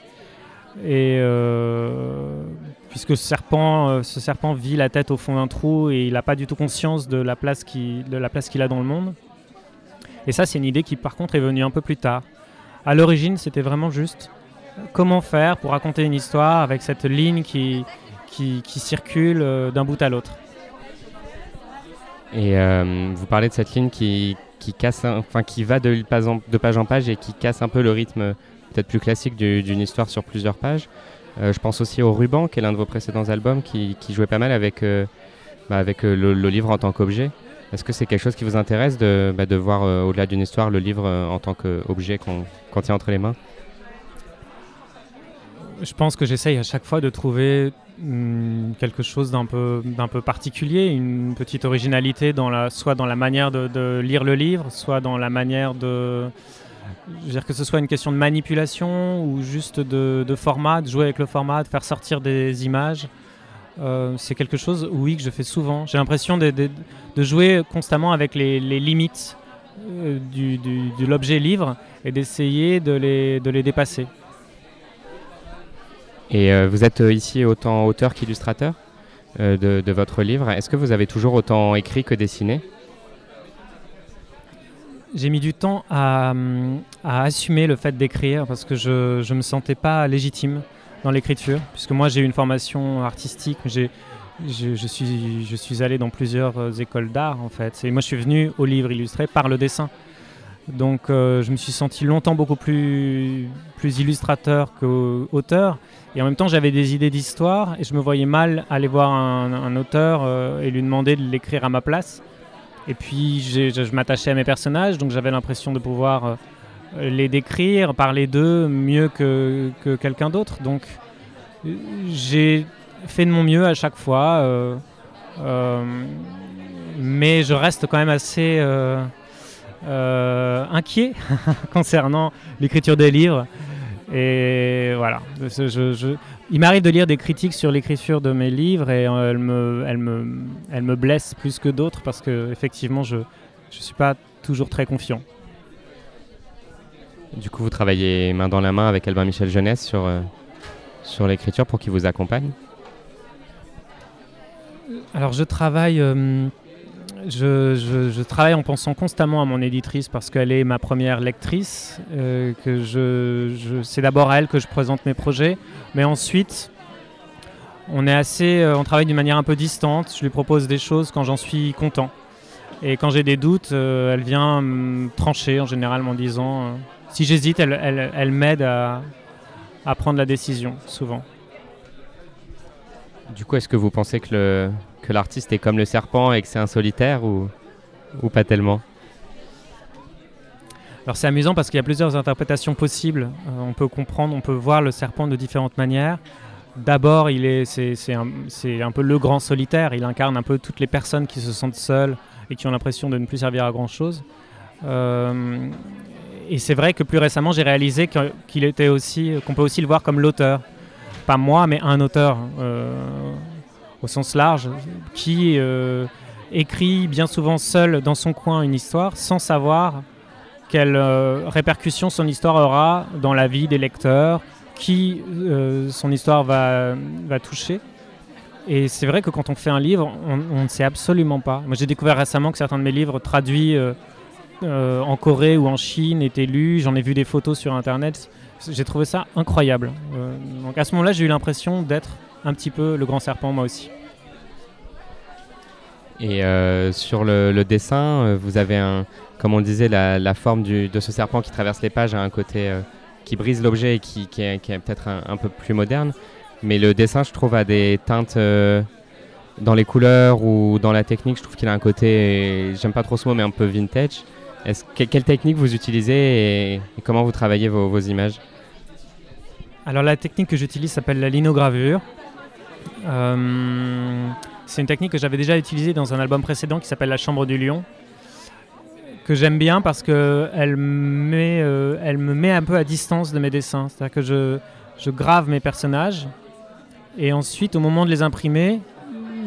Et euh, puisque ce serpent, euh, ce serpent vit la tête au fond d'un trou et il n'a pas du tout conscience de la place qu'il a dans le monde. Et ça, c'est une idée qui, par contre, est venue un peu plus tard. À l'origine, c'était vraiment juste comment faire pour raconter une histoire avec cette ligne qui, circule euh, d'un bout à l'autre. Et euh, vous parlez de cette ligne qui, qui, casse, enfin, qui va de page, en, de page en page et qui casse un peu le rythme peut-être plus classique d'une histoire sur plusieurs pages. Euh, je pense aussi au Ruban, qui est l'un de vos précédents albums, qui, jouait pas mal avec, euh, bah, avec le, livre en tant qu'objet. Est-ce que c'est quelque chose qui vous intéresse de, bah, de voir au-delà d'une histoire le livre en tant qu'objet qu'on tient entre les mains? Je pense que j'essaye à chaque fois de trouver Hmm, quelque chose d'un peu, d'un peu particulier, une petite originalité dans la, soit dans la manière de, lire le livre, soit dans la manière de... Je veux dire que ce soit une question de manipulation ou juste de, format, de jouer avec le format, de faire sortir des images. Euh, c'est quelque chose, oui, que je fais souvent. J'ai l'impression de, jouer constamment avec les, limites euh, de l'objet livre et d'essayer de les, de les dépasser. Et euh, vous êtes euh, ici autant auteur qu'illustrateur euh, de, votre livre. Est-ce que vous avez toujours autant écrit que dessiné? J'ai mis du temps à, assumer le fait d'écrire parce que je ne me sentais pas légitime dans l'écriture, puisque moi j'ai une formation artistique, je, suis, je suis allé dans plusieurs écoles d'art en fait, et moi je suis venu au livre illustré par le dessin. Donc je me suis senti longtemps beaucoup plus, plus illustrateur qu'auteur, et en même temps, j'avais des idées d'histoire et je me voyais mal aller voir un, auteur euh, et lui demander de l'écrire à ma place. Et puis, je, m'attachais à mes personnages, donc j'avais l'impression de pouvoir euh, les décrire, parler d'eux mieux que, quelqu'un d'autre. Donc, j'ai fait de mon mieux à chaque fois. Euh, mais je reste quand même assez inquiet (laughs) concernant l'écriture des livres. Et voilà. Je, il m'arrive de lire des critiques sur l'écriture de mes livres et euh, elles, me, elles, me, elles me blessent plus que d'autres parce que effectivement je ne suis pas toujours très confiant. Du coup, vous travaillez main dans la main avec Albin Michel Jeunesse sur, euh, sur l'écriture pour qu'il vous accompagne? Alors, je travaille. Euh, je, travaille en pensant constamment à mon éditrice parce qu'elle est ma première lectrice. Euh, c'est d'abord à elle que je présente mes projets, mais ensuite on est assez, euh, on travaille d'une manière un peu distante. Je lui propose des choses quand j'en suis content, et quand j'ai des doutes, euh, elle vient me trancher en général en disant si j'hésite, elle, m'aide à prendre la décision souvent. Du coup, est-ce que vous pensez que le, que l'artiste est comme le serpent et que c'est un solitaire ou, ou pas tellement alors c'est amusant parce qu'il y a plusieurs interprétations possibles. Euh, on peut comprendre, on peut voir le serpent de différentes manières. D'abord, il est, c'est, un, un, peu le grand solitaire. Il incarne un peu toutes les personnes qui se sentent seules et qui ont l'impression de ne plus servir à grand chose. Euh, et c'est vrai que plus récemment, j'ai réalisé qu'il était aussi, qu'on peut aussi le voir comme l'auteur. Pas moi, mais un auteur. Euh, au sens large, qui euh, écrit bien souvent seul dans son coin une histoire sans savoir quelle euh, répercussion son histoire aura dans la vie des lecteurs, qui euh, son histoire va, va toucher. Et c'est vrai que quand on fait un livre, on, ne sait absolument pas. Moi, j'ai découvert récemment que certains de mes livres traduits en Corée ou en Chine étaient lus. J'en ai vu des photos sur Internet. J'ai trouvé ça incroyable. donc à ce moment-là, j'ai eu l'impression d'être un petit peu le grand serpent moi aussi. Et euh, sur le, dessin, euh, vous avez un, comme on le disait, la, forme de ce serpent qui traverse les pages a un côté euh, qui brise l'objet et qui, est, peut-être un, peu plus moderne. Mais le dessin, je trouve, a des teintes dans les couleurs ou dans la technique. Je trouve qu'il a un côté, j'aime pas trop ce mot, mais un peu vintage. Est-ce, quelle technique vous utilisez et, comment vous travaillez vos images? Alors la technique que j'utilise s'appelle la linogravure. Euh, c'est une technique que j'avais déjà utilisée dans un album précédent qui s'appelle La Chambre du Lion, que j'aime bien parce qu'elle elle me met un peu à distance de mes dessins. C'est-à-dire que je, grave mes personnages et ensuite, au moment de les imprimer,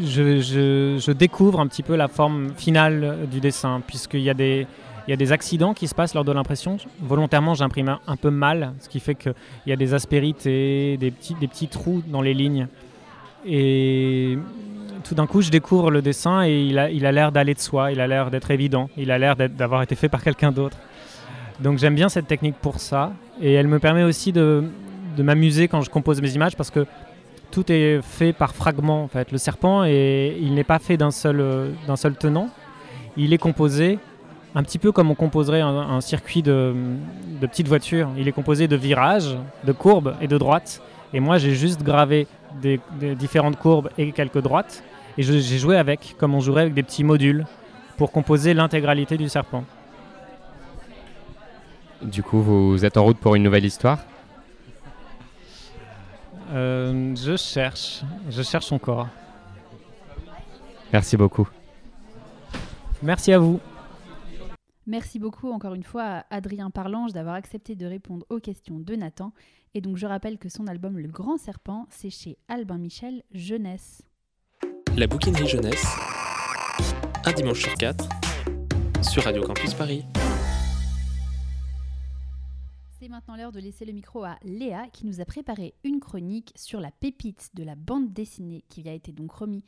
je, découvre un petit peu la forme finale du dessin, puisqu'il y, a des, il y a des accidents qui se passent lors de l'impression. Volontairement, j'imprime un, peu mal, ce qui fait qu'il y a des aspérités, des des petits trous dans les lignes. Et tout d'un coup, je découvre le dessin et il a l'air il a d'aller de soi, il a l'air d'être évident, il a l'air d'avoir été fait par quelqu'un d'autre. Donc j'aime bien cette technique pour ça. Et elle me permet aussi de, de m'amuser quand je compose mes images parce que tout est fait par fragments en fait. Le serpent et il n'est pas fait d'un seul, euh, d'un seul tenant. Il est composé un petit peu comme on composerait un, circuit de, de petites voitures. Il est composé de virages, de courbes et de droites. Et moi j'ai juste gravé des, différentes courbes et quelques droites. Et j'ai joué avec, comme on jouerait avec des petits modules, pour composer l'intégralité du serpent. Du coup, vous êtes en route pour une nouvelle histoire? Euh, je cherche. Je cherche encore. Merci beaucoup. Merci à vous. Merci beaucoup encore une fois à Adrien Parlange d'avoir accepté de répondre aux questions de Nathan. Et donc je rappelle que son album Le Grand Serpent, c'est chez Albin Michel Jeunesse. La bouquinerie jeunesse, un dimanche sur quatre, sur Radio Campus Paris. C'est maintenant l'heure de laisser le micro à Léa qui nous a préparé une chronique sur la pépite de la bande dessinée qui a été donc remis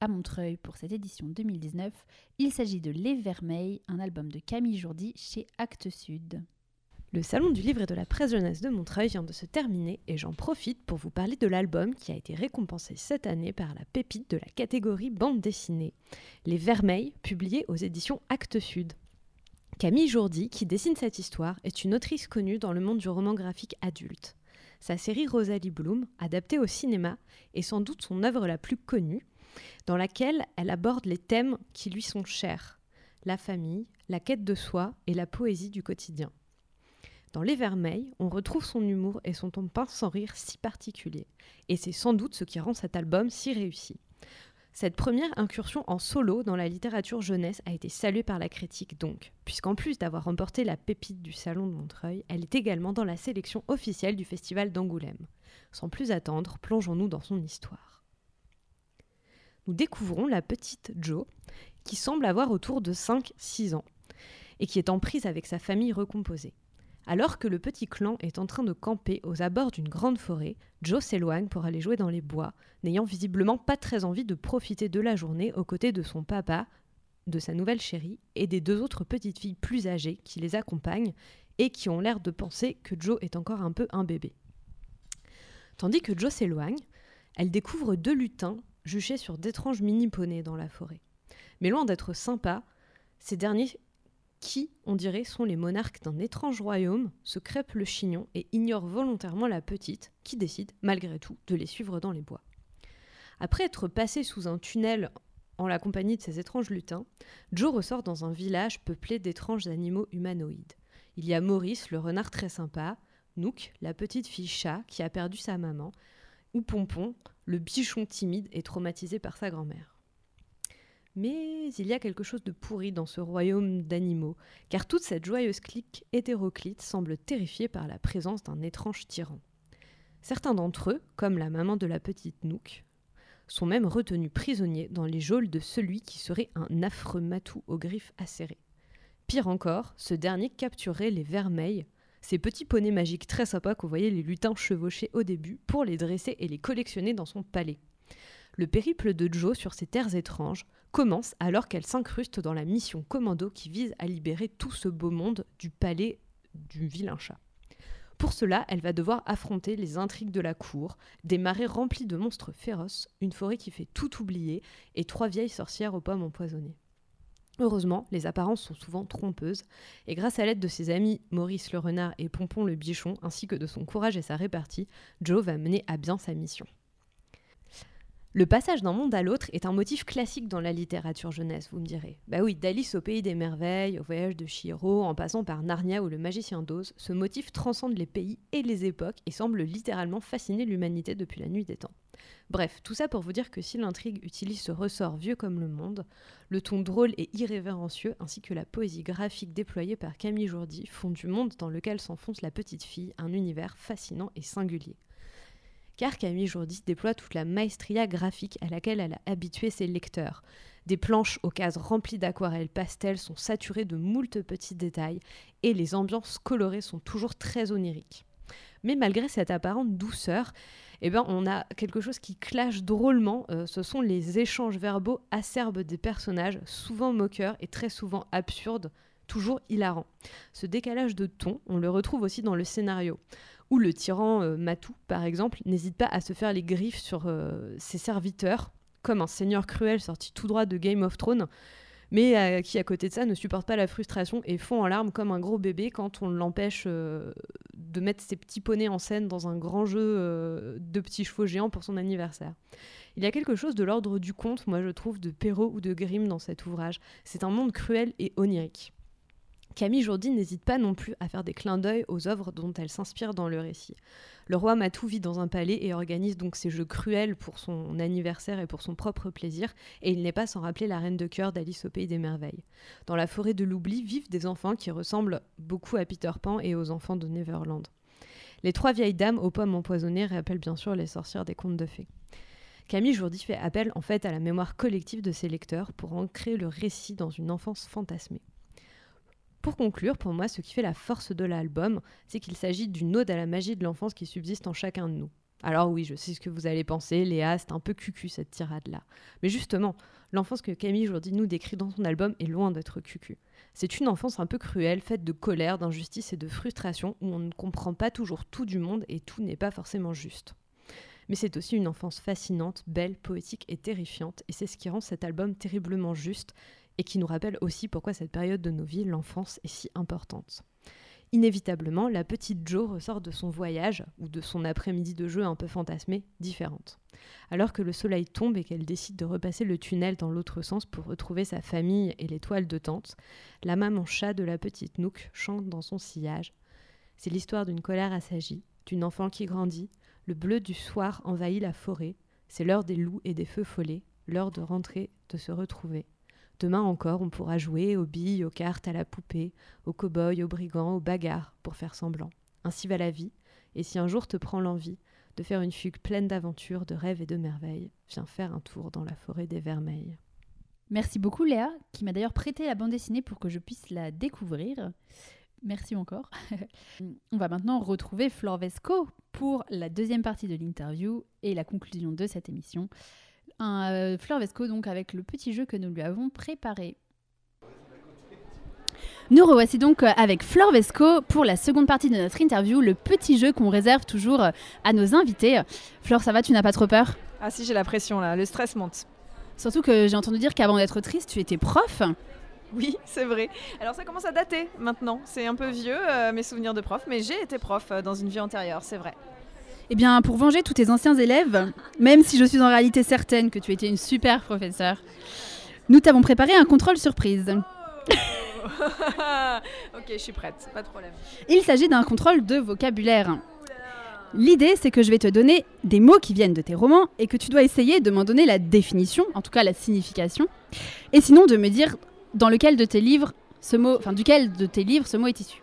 à Montreuil pour cette édition 2019. Il s'agit de Les Vermeils, un album de Camille Jourdi chez Actes Sud. Le Salon du livre et de la presse jeunesse de Montreuil vient de se terminer et j'en profite pour vous parler de l'album qui a été récompensé cette année par la pépite de la catégorie bande dessinée, Les Vermeils, publié aux éditions Actes Sud. Camille Jourdi, qui dessine cette histoire, est une autrice connue dans le monde du roman graphique adulte. Sa série Rosalie Bloom, adaptée au cinéma, est sans doute son œuvre la plus connue, dans laquelle elle aborde les thèmes qui lui sont chers la famille, la quête de soi et la poésie du quotidien. Dans Les Vermeils, on retrouve son humour et son ton pince sans rire si particulier. Et c'est sans doute ce qui rend cet album si réussi. Cette première incursion en solo dans la littérature jeunesse a été saluée par la critique donc, puisqu'en plus d'avoir remporté la pépite du Salon de Montreuil, elle est également dans la sélection officielle du Festival d'Angoulême. Sans plus attendre, plongeons-nous dans son histoire. Nous découvrons la petite Jo, qui semble avoir autour de 5-6 ans, et qui est en prise avec sa famille recomposée. Alors que le petit clan est en train de camper aux abords d'une grande forêt, Joe s'éloigne pour aller jouer dans les bois, n'ayant visiblement pas très envie de profiter de la journée aux côtés de son papa, de sa nouvelle chérie et des deux autres petites filles plus âgées qui les accompagnent et qui ont l'air de penser que Joe est encore un peu un bébé. Tandis que Joe s'éloigne, elle découvre deux lutins juchés sur d'étranges mini-poneys dans la forêt. Mais loin d'être sympas, ces derniers qui, on dirait, sont les monarques d'un étrange royaume, se crêpent le chignon et ignorent volontairement la petite, qui décide, malgré tout, de les suivre dans les bois. Après être passé sous un tunnel en la compagnie de ces étranges lutins, Joe ressort dans un village peuplé d'étranges animaux humanoïdes. Il y a Maurice, le renard très sympa, Nook, la petite fille chat qui a perdu sa maman, ou Pompon, le bichon timide et traumatisé par sa grand-mère. Mais il y a quelque chose de pourri dans ce royaume d'animaux, car toute cette joyeuse clique hétéroclite semble terrifiée par la présence d'un étrange tyran. Certains d'entre eux, comme la maman de la petite Nook, sont même retenus prisonniers dans les geôles de celui qui serait un affreux matou aux griffes acérées. Pire encore, ce dernier capturerait les vermeils, ces petits poneys magiques très sympas qu'on voyait les lutins chevaucher au début pour les dresser et les collectionner dans son palais. Le périple de Joe sur ces terres étranges commence alors qu'elle s'incruste dans la mission commando qui vise à libérer tout ce beau monde du palais du vilain chat. Pour cela, elle va devoir affronter les intrigues de la cour, des marais remplis de monstres féroces, une forêt qui fait tout oublier et trois vieilles sorcières aux pommes empoisonnées. Heureusement, les apparences sont souvent trompeuses, et grâce à l'aide de ses amis Maurice le renard et Pompon le bichon, ainsi que de son courage et sa répartie, Joe va mener à bien sa mission. Le passage d'un monde à l'autre est un motif classique dans la littérature jeunesse, vous me direz. Bah oui, d'Alice au pays des merveilles, au voyage de Chihiro, en passant par Narnia ou le magicien d'Oz, ce motif transcende les pays et les époques et semble littéralement fasciner l'humanité depuis la nuit des temps. Bref, tout ça pour vous dire que si l'intrigue utilise ce ressort vieux comme le monde, le ton drôle et irrévérencieux ainsi que la poésie graphique déployée par Camille Jourdi font du monde dans lequel s'enfonce la petite fille un univers fascinant et singulier car Camille Jourdis déploie toute la maestria graphique à laquelle elle a habitué ses lecteurs. Des planches aux cases remplies d'aquarelles pastel sont saturées de moult petits détails et les ambiances colorées sont toujours très oniriques. Mais malgré cette apparente douceur, eh ben, on a quelque chose qui clash drôlement. Euh, ce sont les échanges verbaux acerbes des personnages, souvent moqueurs et très souvent absurdes, toujours hilarants. Ce décalage de ton, on le retrouve aussi dans le scénario où le tyran euh, Matou, par exemple, n'hésite pas à se faire les griffes sur euh, ses serviteurs, comme un seigneur cruel sorti tout droit de Game of Thrones, mais euh, qui, à côté de ça, ne supporte pas la frustration et fond en larmes comme un gros bébé quand on l'empêche de mettre ses petits poneys en scène dans un grand jeu de petits chevaux géants pour son anniversaire. Il y a quelque chose de l'ordre du conte, moi je trouve, de Perrault ou de Grimm dans cet ouvrage. C'est un monde cruel et onirique. Camille Jourdi n'hésite pas non plus à faire des clins d'œil aux œuvres dont elle s'inspire dans le récit. Le roi Matou vit dans un palais et organise donc ses jeux cruels pour son anniversaire et pour son propre plaisir, et il n'est pas sans rappeler la reine de cœur d'Alice au pays des merveilles. Dans la forêt de l'oubli vivent des enfants qui ressemblent beaucoup à Peter Pan et aux enfants de Neverland. Les trois vieilles dames aux pommes empoisonnées rappellent bien sûr les sorcières des contes de fées. Camille Jourdi fait appel en fait à la mémoire collective de ses lecteurs pour ancrer le récit dans une enfance fantasmée. Pour conclure, pour moi, ce qui fait la force de l'album, c'est qu'il s'agit d'une ode à la magie de l'enfance qui subsiste en chacun de nous. Alors oui, je sais ce que vous allez penser, Léa, c'est un peu cucu cette tirade-là. Mais justement, l'enfance que Camille aujourd'hui nous décrit dans son album est loin d'être cucu. C'est une enfance un peu cruelle, faite de colère, d'injustice et de frustration, où on ne comprend pas toujours tout du monde et tout n'est pas forcément juste. Mais c'est aussi une enfance fascinante, belle, poétique et terrifiante, et c'est ce qui rend cet album terriblement juste et qui nous rappelle aussi pourquoi cette période de nos vies, l'enfance, est si importante. Inévitablement, la petite Jo ressort de son voyage ou de son après-midi de jeu un peu fantasmé différente. Alors que le soleil tombe et qu'elle décide de repasser le tunnel dans l'autre sens pour retrouver sa famille et les toiles de tente, la maman chat de la petite Nook chante dans son sillage. C'est l'histoire d'une colère assagie, d'une enfant qui grandit, le bleu du soir envahit la forêt, c'est l'heure des loups et des feux follets, l'heure de rentrer, de se retrouver. Demain encore, on pourra jouer aux billes, aux cartes, à la poupée, aux cow-boys, aux brigands, aux bagarres, pour faire semblant. Ainsi va la vie, et si un jour te prend l'envie de faire une fugue pleine d'aventures, de rêves et de merveilles, viens faire un tour dans la forêt des vermeils. Merci beaucoup Léa, qui m'a d'ailleurs prêté la bande dessinée pour que je puisse la découvrir. Merci encore. (laughs) On va maintenant retrouver Flor Vesco pour la deuxième partie de l'interview et la conclusion de cette émission un euh, Fleur Vesco donc avec le petit jeu que nous lui avons préparé. Nous revoici donc euh, avec Fleur Vesco pour la seconde partie de notre interview, le petit jeu qu'on réserve toujours euh, à nos invités. Fleur, ça va, tu n'as pas trop peur? Ah si, j'ai la pression là, le stress monte. Surtout que j'ai entendu dire qu'avant d'être triste, tu étais prof. Oui, (laughs) c'est vrai. Alors ça commence à dater maintenant. C'est un peu vieux, mes souvenirs de prof, mais j'ai été prof dans une vie antérieure, c'est vrai. Eh bien, pour venger tous tes anciens élèves, même si je suis en réalité certaine que tu étais une super professeure, nous t'avons préparé un contrôle surprise. (laughs) ok, je suis prête, pas de problème. Il s'agit d'un contrôle de vocabulaire. L'idée, c'est que je vais te donner des mots qui viennent de tes romans et que tu dois essayer de m'en donner la définition, en tout cas la signification, et sinon de me dire dans lequel de tes livres ce mot, enfin duquel de tes livres ce mot est issu.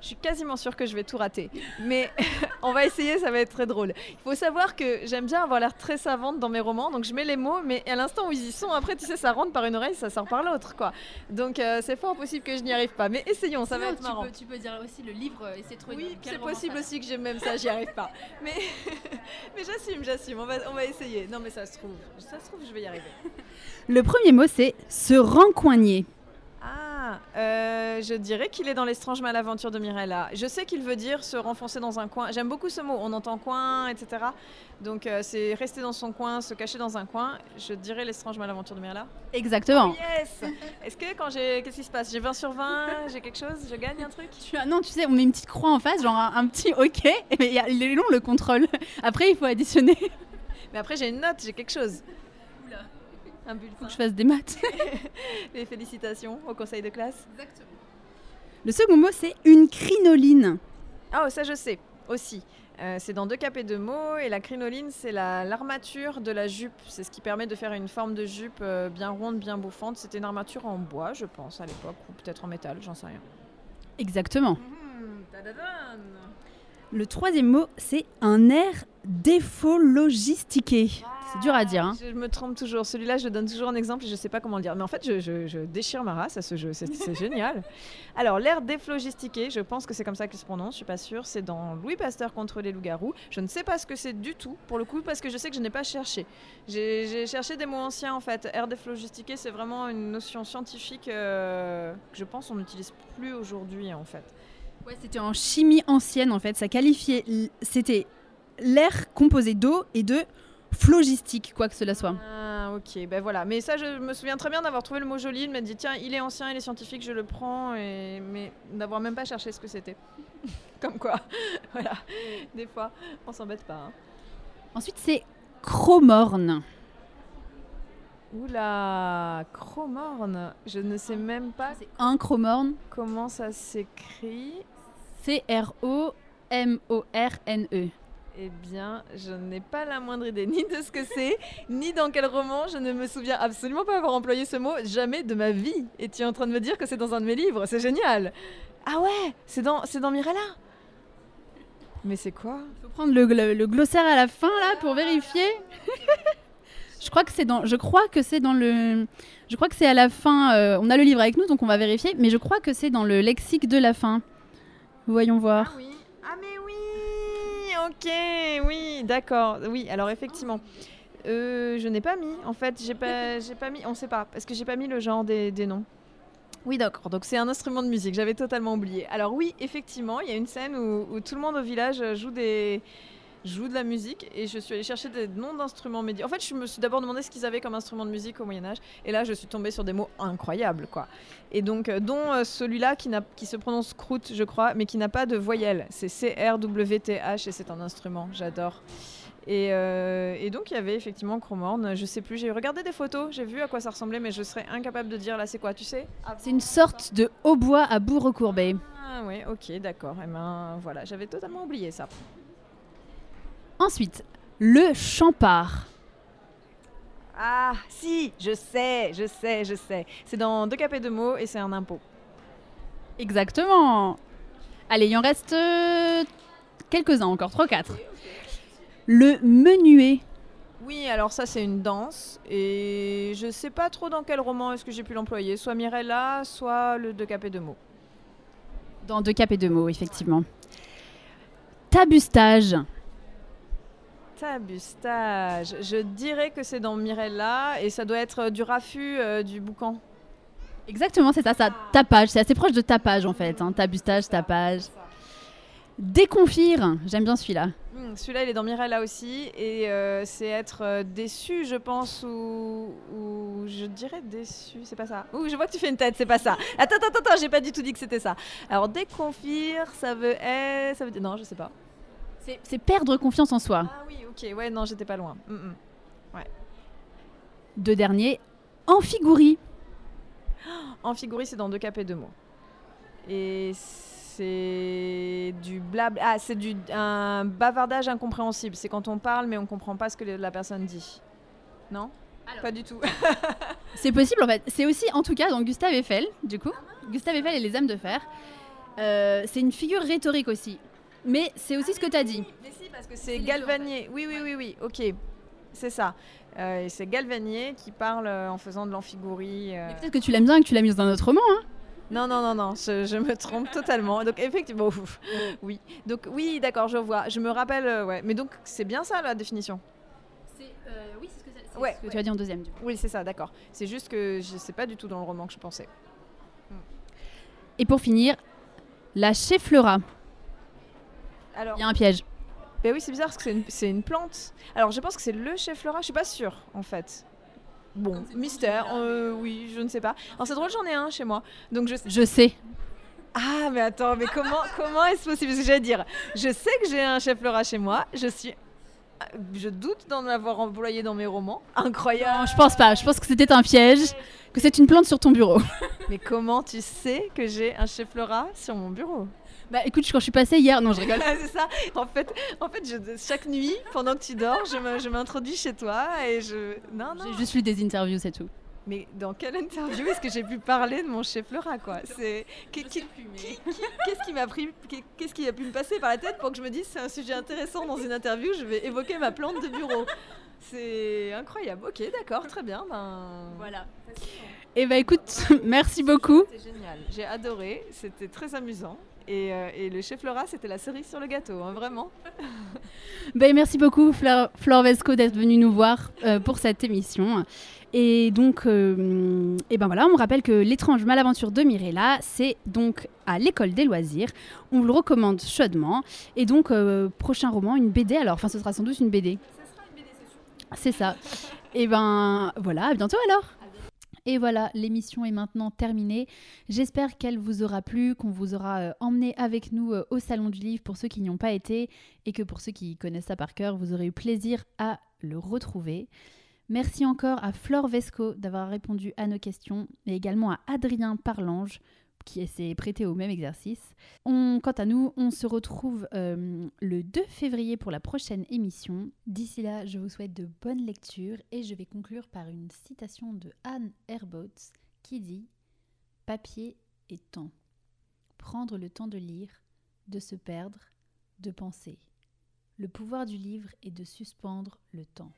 Je suis quasiment sûre que je vais tout rater. Mais (laughs) on va essayer, ça va être très drôle. Il faut savoir que j'aime bien avoir l'air très savante dans mes romans, donc je mets les mots, mais à l'instant où ils y sont, après, tu sais, ça rentre par une oreille, ça sort par l'autre, quoi. Donc euh, c'est fort possible que je n'y arrive pas. Mais essayons, ça va être marrant. tu peux dire aussi le livre, euh, essayer de trouver. Oui, c'est possible aussi que j'aime même ça, j'y arrive pas. (laughs) Mais, mais j'assume, j'assume, on va, on va essayer. Non, mais ça se trouve, ça se trouve, je vais y arriver. Le premier mot, c'est se rencoigner. Ah, euh, je dirais qu'il est dans l'estrange malaventure de Mirella. Je sais qu'il veut dire se renfoncer dans un coin. J'aime beaucoup ce mot. On entend coin, etc. Donc euh, c'est rester dans son coin, se cacher dans un coin. Je dirais l'estrange malaventure de Mirella. Exactement. Oh, yes Est-ce que quand j'ai. Qu'est-ce qui se passe? J'ai 20 sur 20, j'ai quelque chose? Je gagne un truc? Tu Non, tu sais, on met une petite croix en face, genre un, petit (laughs) OK, mais il est long le contrôle. (laughs) Après, il faut additionner. Mais après, j'ai une note, j'ai quelque chose. Un Faut bulletin. que je fasse des maths. (laughs) Les félicitations au conseil de classe. Le second mot, c'est une crinoline. Ah, oh, ça je sais aussi. Euh, c'est dans deux capés de mots et la crinoline, c'est la- l'armature de la jupe. C'est ce qui permet de faire une forme de jupe euh, bien ronde, bien bouffante. C'était une armature en bois, je pense, à l'époque, ou peut-être en métal, j'en sais rien. Exactement. Le troisième mot, c'est un air déphologistiqué. C'est dur à dire. hein. Je me trompe toujours. Celui-là, je donne toujours un exemple et je sais pas comment le dire. Mais en fait, je, je- je déchire ma race à ce jeu. C'est génial. (laughs) Alors, l'air déphlogistiqué, je pense que c'est comme ça qu'il se prononce, je suis pas sûre. C'est dans Louis Pasteur contre les loups-garous. Je ne sais pas ce que c'est du tout, pour le coup, parce que je sais que je n'ai pas cherché. J'ai cherché des mots anciens, en fait. Air déphlogistiqué, c'est vraiment une notion scientifique euh, que je pense on n'utilise plus aujourd'hui, en fait. Ouais, c'était en chimie ancienne en fait. Ça qualifiait. C'était l'air composé d'eau et de phlogistique, quoi que cela soit. Ah, ok, ben voilà. Mais ça, je me souviens très bien d'avoir trouvé le mot joli, de m'être dit, tiens, il est ancien, il est scientifique, je le prends, et... mais d'avoir même pas cherché ce que c'était. (laughs) Comme quoi, (laughs) voilà. Des fois, on s'embête pas. hein. Ensuite, c'est chromorne. Oula, chromorne. Je ne sais même pas C'est un chromorne. comment ça s'écrit. C-R-O-M-O-R-N-E. Eh bien, je n'ai pas la moindre idée ni de ce que c'est, ni dans quel roman. Je ne me souviens absolument pas avoir employé ce mot jamais de ma vie. Et tu es en train de me dire que c'est dans un de mes livres? C'est génial. Ah ouais, c'est dans, c'est dans Mirella. Mais c'est quoi? Faut prendre le, le- le glossaire à la fin là pour vérifier. (laughs) je crois que c'est dans. Je crois que c'est dans le. Je crois que c'est à la fin. euh, on a le livre avec nous, donc on va vérifier. Mais je crois que c'est dans le lexique de la fin. Voyons voir. Ah oui. Ok, oui, d'accord. Oui, alors effectivement. Euh, je n'ai pas mis, en fait, j'ai pas, (laughs) j'ai pas mis, on sait pas, parce que j'ai pas mis le genre des, des noms. Oui, d'accord. Donc c'est un instrument de musique. J'avais totalement oublié. Alors oui, effectivement, il y a une scène où, où tout le monde au village joue des joue de la musique et je suis allée chercher des noms d'instruments médiévaux. En fait, je me suis d'abord demandé ce qu'ils avaient comme instrument de musique au Moyen Âge et là, je suis tombée sur des mots incroyables, quoi. Et donc, euh, dont euh, celui-là qui, qui se prononce croûte, je crois, mais qui n'a pas de voyelle. C'est C-R-W-T-H et c'est un instrument. J'adore. Et, euh, et donc, il y avait effectivement Cromorne. Je sais plus, j'ai regardé des photos, j'ai vu à quoi ça ressemblait, mais je serais incapable de dire là, c'est quoi, tu sais? C'est une sorte de hautbois à bout recourbé. Ah ouais, ok, d'accord. Et ben voilà, j'avais totalement oublié ça. Ensuite, le champard. Ah, si, je sais, je sais, je sais. C'est dans deux capés de mots et c'est un impôt. Exactement. Allez, il en reste euh, quelques-uns encore, 3-4. Le menuet. Oui, alors ça c'est une danse et je sais pas trop dans quel roman est-ce que j'ai pu l'employer, soit Mirella, soit le deux capés de mots. Dans deux capes et deux mots, effectivement. Tabustage. Tabustage. Je dirais que c'est dans Mirella et ça doit être euh, du raffut euh, du boucan. Exactement, c'est ça, ça. Tapage, c'est assez proche de tapage en fait. Hein. Tabustage, tapage. Déconfire, j'aime bien celui-là. Hmm, Celui-là, il est dans Mirella aussi et euh, c'est être déçu, je pense, ou, ou je dirais déçu, c'est pas ça. Ouh, je vois que tu fais une tête, c'est pas ça. Attends, attends, attends, j'ai pas du tout dit que c'était ça. Alors déconfire, ça veut être, ça veut dire non, je sais pas. C'est- perdre confiance en soi. Ah oui, ok, ouais, non, j'étais pas loin. Hmm, hmm. Deux derniers, amphigourie. (gasps) En figurie, c'est dans deux capés de mots. Et c'est du blabla. Ah, c'est du un bavardage incompréhensible. C'est quand on parle, mais on comprend pas ce que la personne dit. Non? Pas du tout. (laughs) C'est possible en fait. C'est aussi en tout cas dans Gustave Eiffel, du coup. Gustave Eiffel et les âmes de fer. Euh, c'est une figure rhétorique aussi. Mais c'est aussi ce que tu as dit. Mais si, parce que c'est Galvanier. Oui, oui, oui, oui, ok. C'est ça. Euh, c'est Galvanier qui parle euh, en faisant de l'amphigourie. euh. Peut-être que tu l'aimes bien et que tu l'as mise dans un autre roman. Hein. Non, non, non, non, je, je me trompe totalement. Donc, effectivement, (laughs) ouf, oui. Donc, oui, d'accord, je vois. Je me rappelle, euh, ouais. Mais donc, c'est bien ça, la définition? Oui, c'est ce que, Ouais, tu as dit en deuxième. Du coup. Oui, c'est ça, d'accord. C'est juste que je sais pas du tout dans le roman que je pensais. Et pour finir, la chefflera. Alors, Il y a un piège. ben oui, c'est bizarre parce que c'est une, plante. Alors, je pense que c'est le chef Flora, je suis pas sûre, en fait. Bon, mystère, euh, oui, je ne sais pas. Alors, c'est drôle, j'en ai un chez moi. Donc, je sais. Je sais. Ah, mais attends, mais comment, (laughs) comment est-ce possible? Parce que j'allais dire, je sais que j'ai un chef Flora chez moi, je suis Je doute d'en avoir employé dans mes romans. Incroyable. Non, je pense pas. Je pense que c'était un piège, que c'est une plante sur ton bureau. (laughs) Mais comment tu sais que j'ai un chef-flora sur mon bureau? Bah écoute, quand je suis passée hier, non, je rigole. (laughs) c'est ça. En fait, en fait je- chaque nuit, pendant que tu dors, je me- je m'introduis chez toi et je. Non, non. J'ai juste lu des interviews, c'est tout. Mais dans quelle interview est-ce que j'ai pu parler de mon chef-flora, quoi? C'est qui- qui- Qu'est-ce qui m'a pris Qu'est-ce qui a pu me passer par la tête pour que je me dise c'est un sujet intéressant dans une interview Je vais évoquer ma plante de bureau. C'est incroyable. Ok, d'accord, très bien. Ben voilà. Et bah écoute, (laughs) merci beaucoup. C'était génial. J'ai adoré. C'était très amusant. Et, euh, et le chef-flora, c'était la cerise sur le gâteau, hein, vraiment. (laughs) Ben, merci beaucoup Flore Vesco d'être venue nous voir euh, pour cette émission. Et donc, euh, et ben voilà, on rappelle que l'étrange malaventure de Mirella, c'est donc à l'école des loisirs. On vous le recommande chaudement. Et donc, euh, prochain roman, une BD. Alors, enfin, ce sera sans doute une BD. C'est ça. Et ben voilà, à bientôt alors. Et voilà, l'émission est maintenant terminée. J'espère qu'elle vous aura plu, qu'on vous aura euh, emmené avec nous euh, au Salon du Livre pour ceux qui n'y ont pas été et que pour ceux qui connaissent ça par cœur, vous aurez eu plaisir à le retrouver. Merci encore à Flore Vesco d'avoir répondu à nos questions et également à Adrien Parlange qui s'est prêté au même exercice. Quant à nous, on se retrouve euh, le 2 février pour la prochaine émission. D'ici là, je vous souhaite de bonnes lectures et je vais conclure par une citation de Anne Herbots qui dit Papier et temps. Prendre le temps de lire, de se perdre, de penser. Le pouvoir du livre est de suspendre le temps.